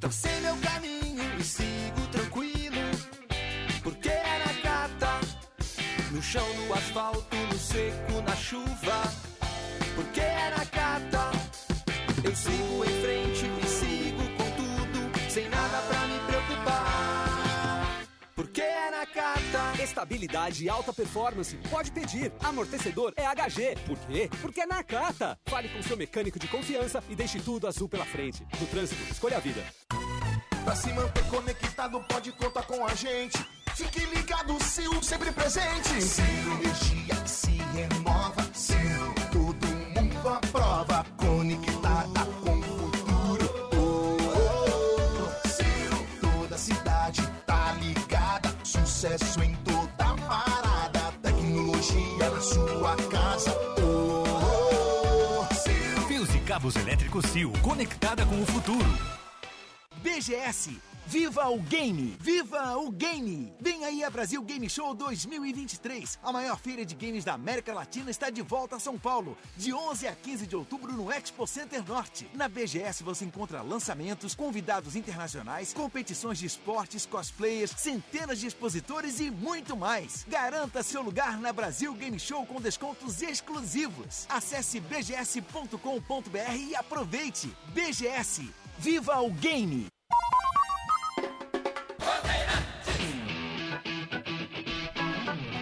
Tracei meu caminho e sigo tranquilo, porque é na cata, no chão, no asfalto, no seco, na chuva, porque é na cata. Eu sigo em frente É na cata. Estabilidade e alta performance. Pode pedir. Amortecedor é HG. Por quê? Porque é na Cata. Fale com seu mecânico de confiança e deixe tudo azul pela frente. No trânsito, escolha a vida. Pra se manter conectado, pode contar com a gente. Fique ligado, Sil, sempre presente. Sil, energia que se renova. Sil, todo mundo aprova. Conectada Sucesso em toda parada. Tecnologia na sua casa. Oh, oh. Sil. Fios e cabos elétricos Sil, conectada com o futuro. BGS. Viva o Game! Viva o Game! Vem aí a Brasil Game Show 2023. A maior feira de games da América Latina está de volta a São Paulo, de 11 a 15 de outubro no Expo Center Norte. Na BGS você encontra lançamentos, convidados internacionais, competições de esportes, cosplayers, centenas de expositores e muito mais. Garanta seu lugar na Brasil Game Show com descontos exclusivos. Acesse bgs.com.br e aproveite. BGS. Viva o Game!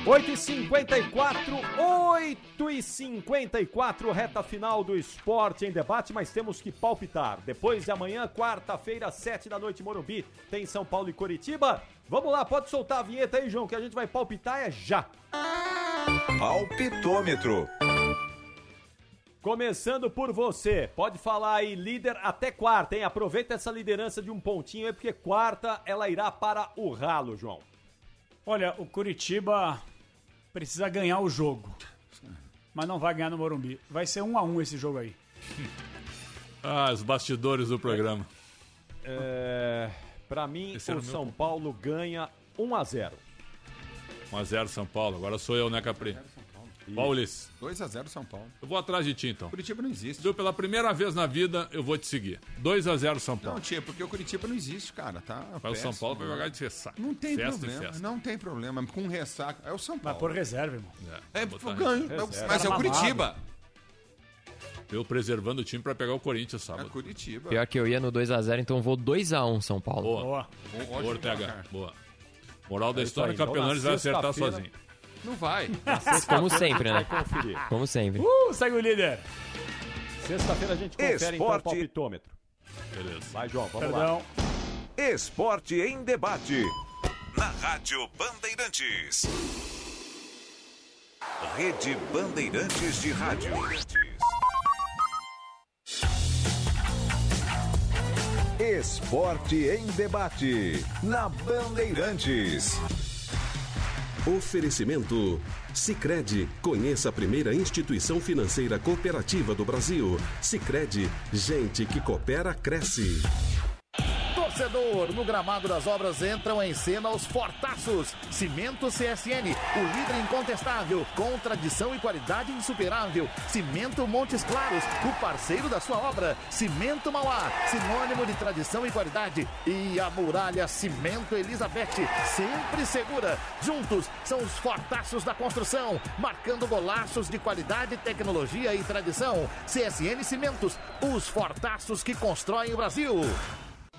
8h54, 8h54, reta final do esporte em debate, mas temos que palpitar. Depois de amanhã, quarta-feira, 7 da noite, Morumbi, tem São Paulo e Curitiba. Vamos lá, pode soltar a vinheta aí, João, que a gente vai palpitar é já. Palpitômetro. Começando por você, pode falar aí, líder até quarta, hein? Aproveita essa liderança de um pontinho aí, porque quarta ela irá para o ralo, João. Olha, o Curitiba precisa ganhar o jogo. Mas não vai ganhar no Morumbi. Vai ser um a um esse jogo aí. [laughs] Ah, os bastidores do programa. é, pra mim, Esse o o meu São Paulo ganha 1x0. 1x0 São Paulo. Agora sou eu, né, Capri? Paulis. 2x0 São Paulo. Eu vou atrás de ti, então. Curitiba não existe. Viu? Pela primeira vez na vida, eu vou te seguir. 2x0 São Paulo. Não, tia, porque o Curitiba não existe, cara, tá? Vai o São. Paulo vai jogar de ressaca. Não tem festa problema, festa. não tem problema. Com ressaca. É o São Paulo. Mas por reserva, irmão. É, botar eu ganho. reserva. Mas é o Cara Curitiba. Eu preservando o time pra pegar o Corinthians É sábado. Curitiba. Pior que eu ia no 2x0, então vou 2x1 São Paulo. Boa. Boa. Boa, Ortega. Boa. Moral da É história, aí. Então, Capelanes na vai acertar sexta-feira- sozinho. Não vai. [laughs] Como sempre, né? Como sempre. Uh, segue o líder. Sexta-feira a gente confere então o Esporte. palpitômetro. Beleza. Vai, João, vamos lá. Perdão. Esporte em debate. Na Rádio Bandeirantes. Rede Bandeirantes de Rádio. Esporte em debate. Na Bandeirantes. Oferecimento Sicredi. Conheça a primeira instituição financeira cooperativa do Brasil. Sicredi, gente que coopera cresce. Torcedor, no gramado das obras entram em cena os fortaços. Cimento CSN, o líder incontestável, com tradição e qualidade insuperável. Cimento Montes Claros, o parceiro da sua obra. Cimento Mauá, sinônimo de tradição e qualidade. E a muralha Cimento Elizabeth, sempre segura. Juntos são os fortaços da construção, marcando golaços de qualidade, tecnologia e tradição. CSN Cimentos, os fortaços que constroem o Brasil.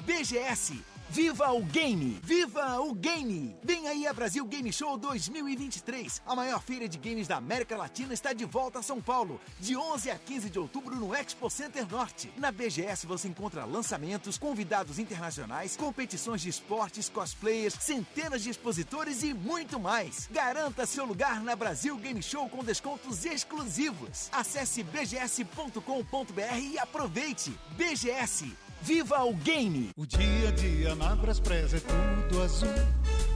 BGS. Viva o Game! Viva o Game! Vem aí a Brasil Game Show 2023. A maior feira de games da América Latina está de volta a São Paulo, de 11 a 15 de outubro no Expo Center Norte. Na BGS você encontra lançamentos, convidados internacionais, competições de esportes, cosplayers, centenas de expositores e muito mais. Garanta seu lugar na Brasil Game Show com descontos exclusivos. Acesse bgs.com.br e aproveite. BGS Viva o Game! O dia a dia na Braspress é tudo azul.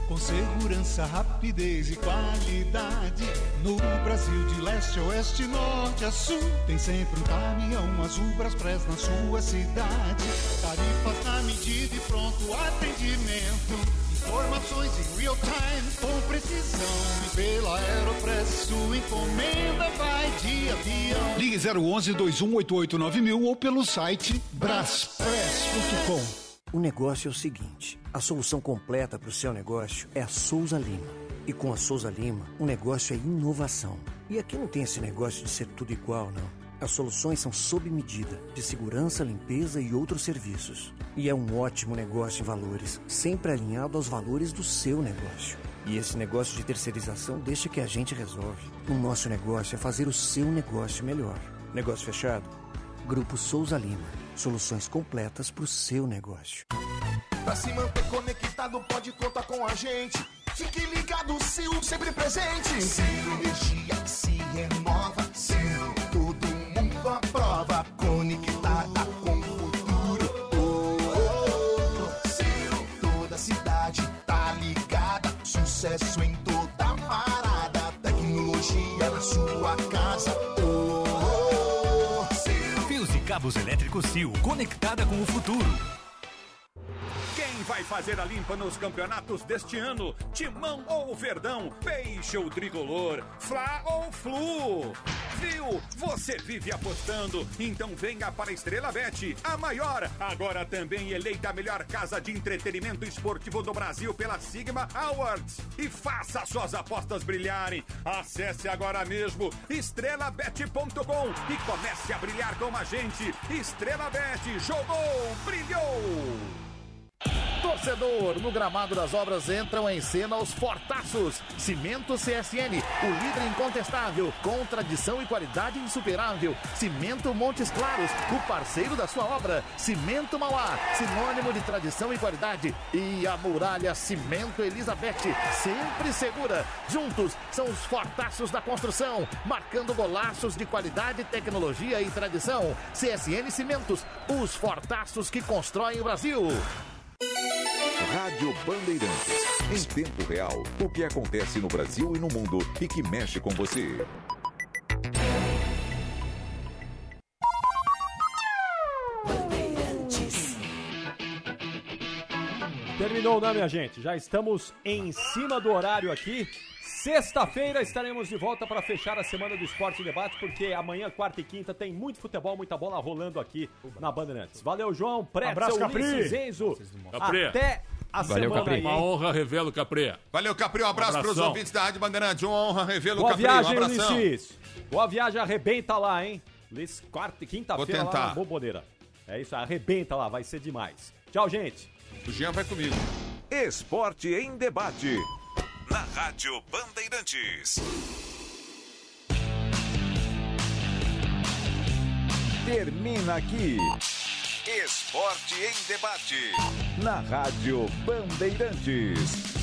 Com segurança, rapidez e qualidade. No Brasil, de leste a oeste, norte a sul. Tem sempre um caminhão azul Braspress na sua cidade. Tarifas na medida e pronto atendimento. Informações em real time com precisão. E pela Aeropress, sua encomenda vai de avião. Ligue 011 2188 mil ou pelo site braspress.com. O negócio é o seguinte: a solução completa para o seu negócio é a Souza Lima. E com a Souza Lima, o negócio é inovação. E aqui não tem esse negócio de ser tudo igual, não. As soluções são sob medida, de segurança, limpeza e outros serviços. E é um ótimo negócio em valores, sempre alinhado aos valores do seu negócio. E esse negócio de terceirização deixa que a gente resolve. O nosso negócio é fazer o seu negócio melhor. Negócio fechado? Grupo Souza Lima. Soluções completas para o seu negócio. Pra se manter conectado, pode contar com a gente. Fique ligado, Sil, sempre presente. Sil, energia se renova. Sil, mundo aprova. Conectada com o futuro. Oh, oh, oh. Sil, toda cidade tá ligada. Sucesso em toda parada. Tecnologia na sua casa. Oh, oh, oh. Fios e cabos elétricos Sil, conectada com o futuro. Vai fazer a limpa nos campeonatos deste ano? Timão ou Verdão? Peixe ou Tricolor? Fla ou Flu? Viu? Você vive apostando, então venha para a Estrela Bet, a maior, agora também eleita a melhor casa de entretenimento esportivo do Brasil pela Sigma Awards. E faça suas apostas brilharem. Acesse agora mesmo estrelabet.com e comece a brilhar com a gente. Estrela Bet, jogou, brilhou! Torcedor, no gramado das obras entram em cena os fortaços. Cimento CSN, o líder incontestável, com tradição e qualidade insuperável. Cimento Montes Claros, o parceiro da sua obra. Cimento Mauá, sinônimo de tradição e qualidade. E a muralha Cimento Elizabeth, sempre segura. Juntos são os fortaços da construção, marcando golaços de qualidade, tecnologia e tradição. CSN Cimentos, os fortaços que constroem o Brasil. Rádio Bandeirantes. Em tempo real, o que acontece no Brasil e no mundo e que mexe com você. ou não, minha gente? Já estamos em cima do horário aqui. Sexta-feira estaremos de volta para fechar a semana do Esporte em Debate, porque amanhã, quarta e quinta, tem muito futebol, muita bola rolando aqui na Bandeirantes. Valeu, João, Pretzel, Abraço, Capri. Ulisses, Enzo. Capri. Até a Valeu, semana Capri. aí. Uma honra revê-lo, Capri. Valeu, Capri. Um abraço para os ouvintes da Rádio Bandeirantes. Uma honra revê-lo, Boa Capri. viagem, um abração. Ulisses. Boa viagem, arrebenta lá, hein? Ulisses, quarta e quinta-feira Vou lá tentar. na Boboneira. É isso, arrebenta lá, vai ser demais. Tchau, gente. O Jean vai comigo. Esporte em debate. Na Rádio Bandeirantes. Termina aqui. Esporte em debate. Na Rádio Bandeirantes.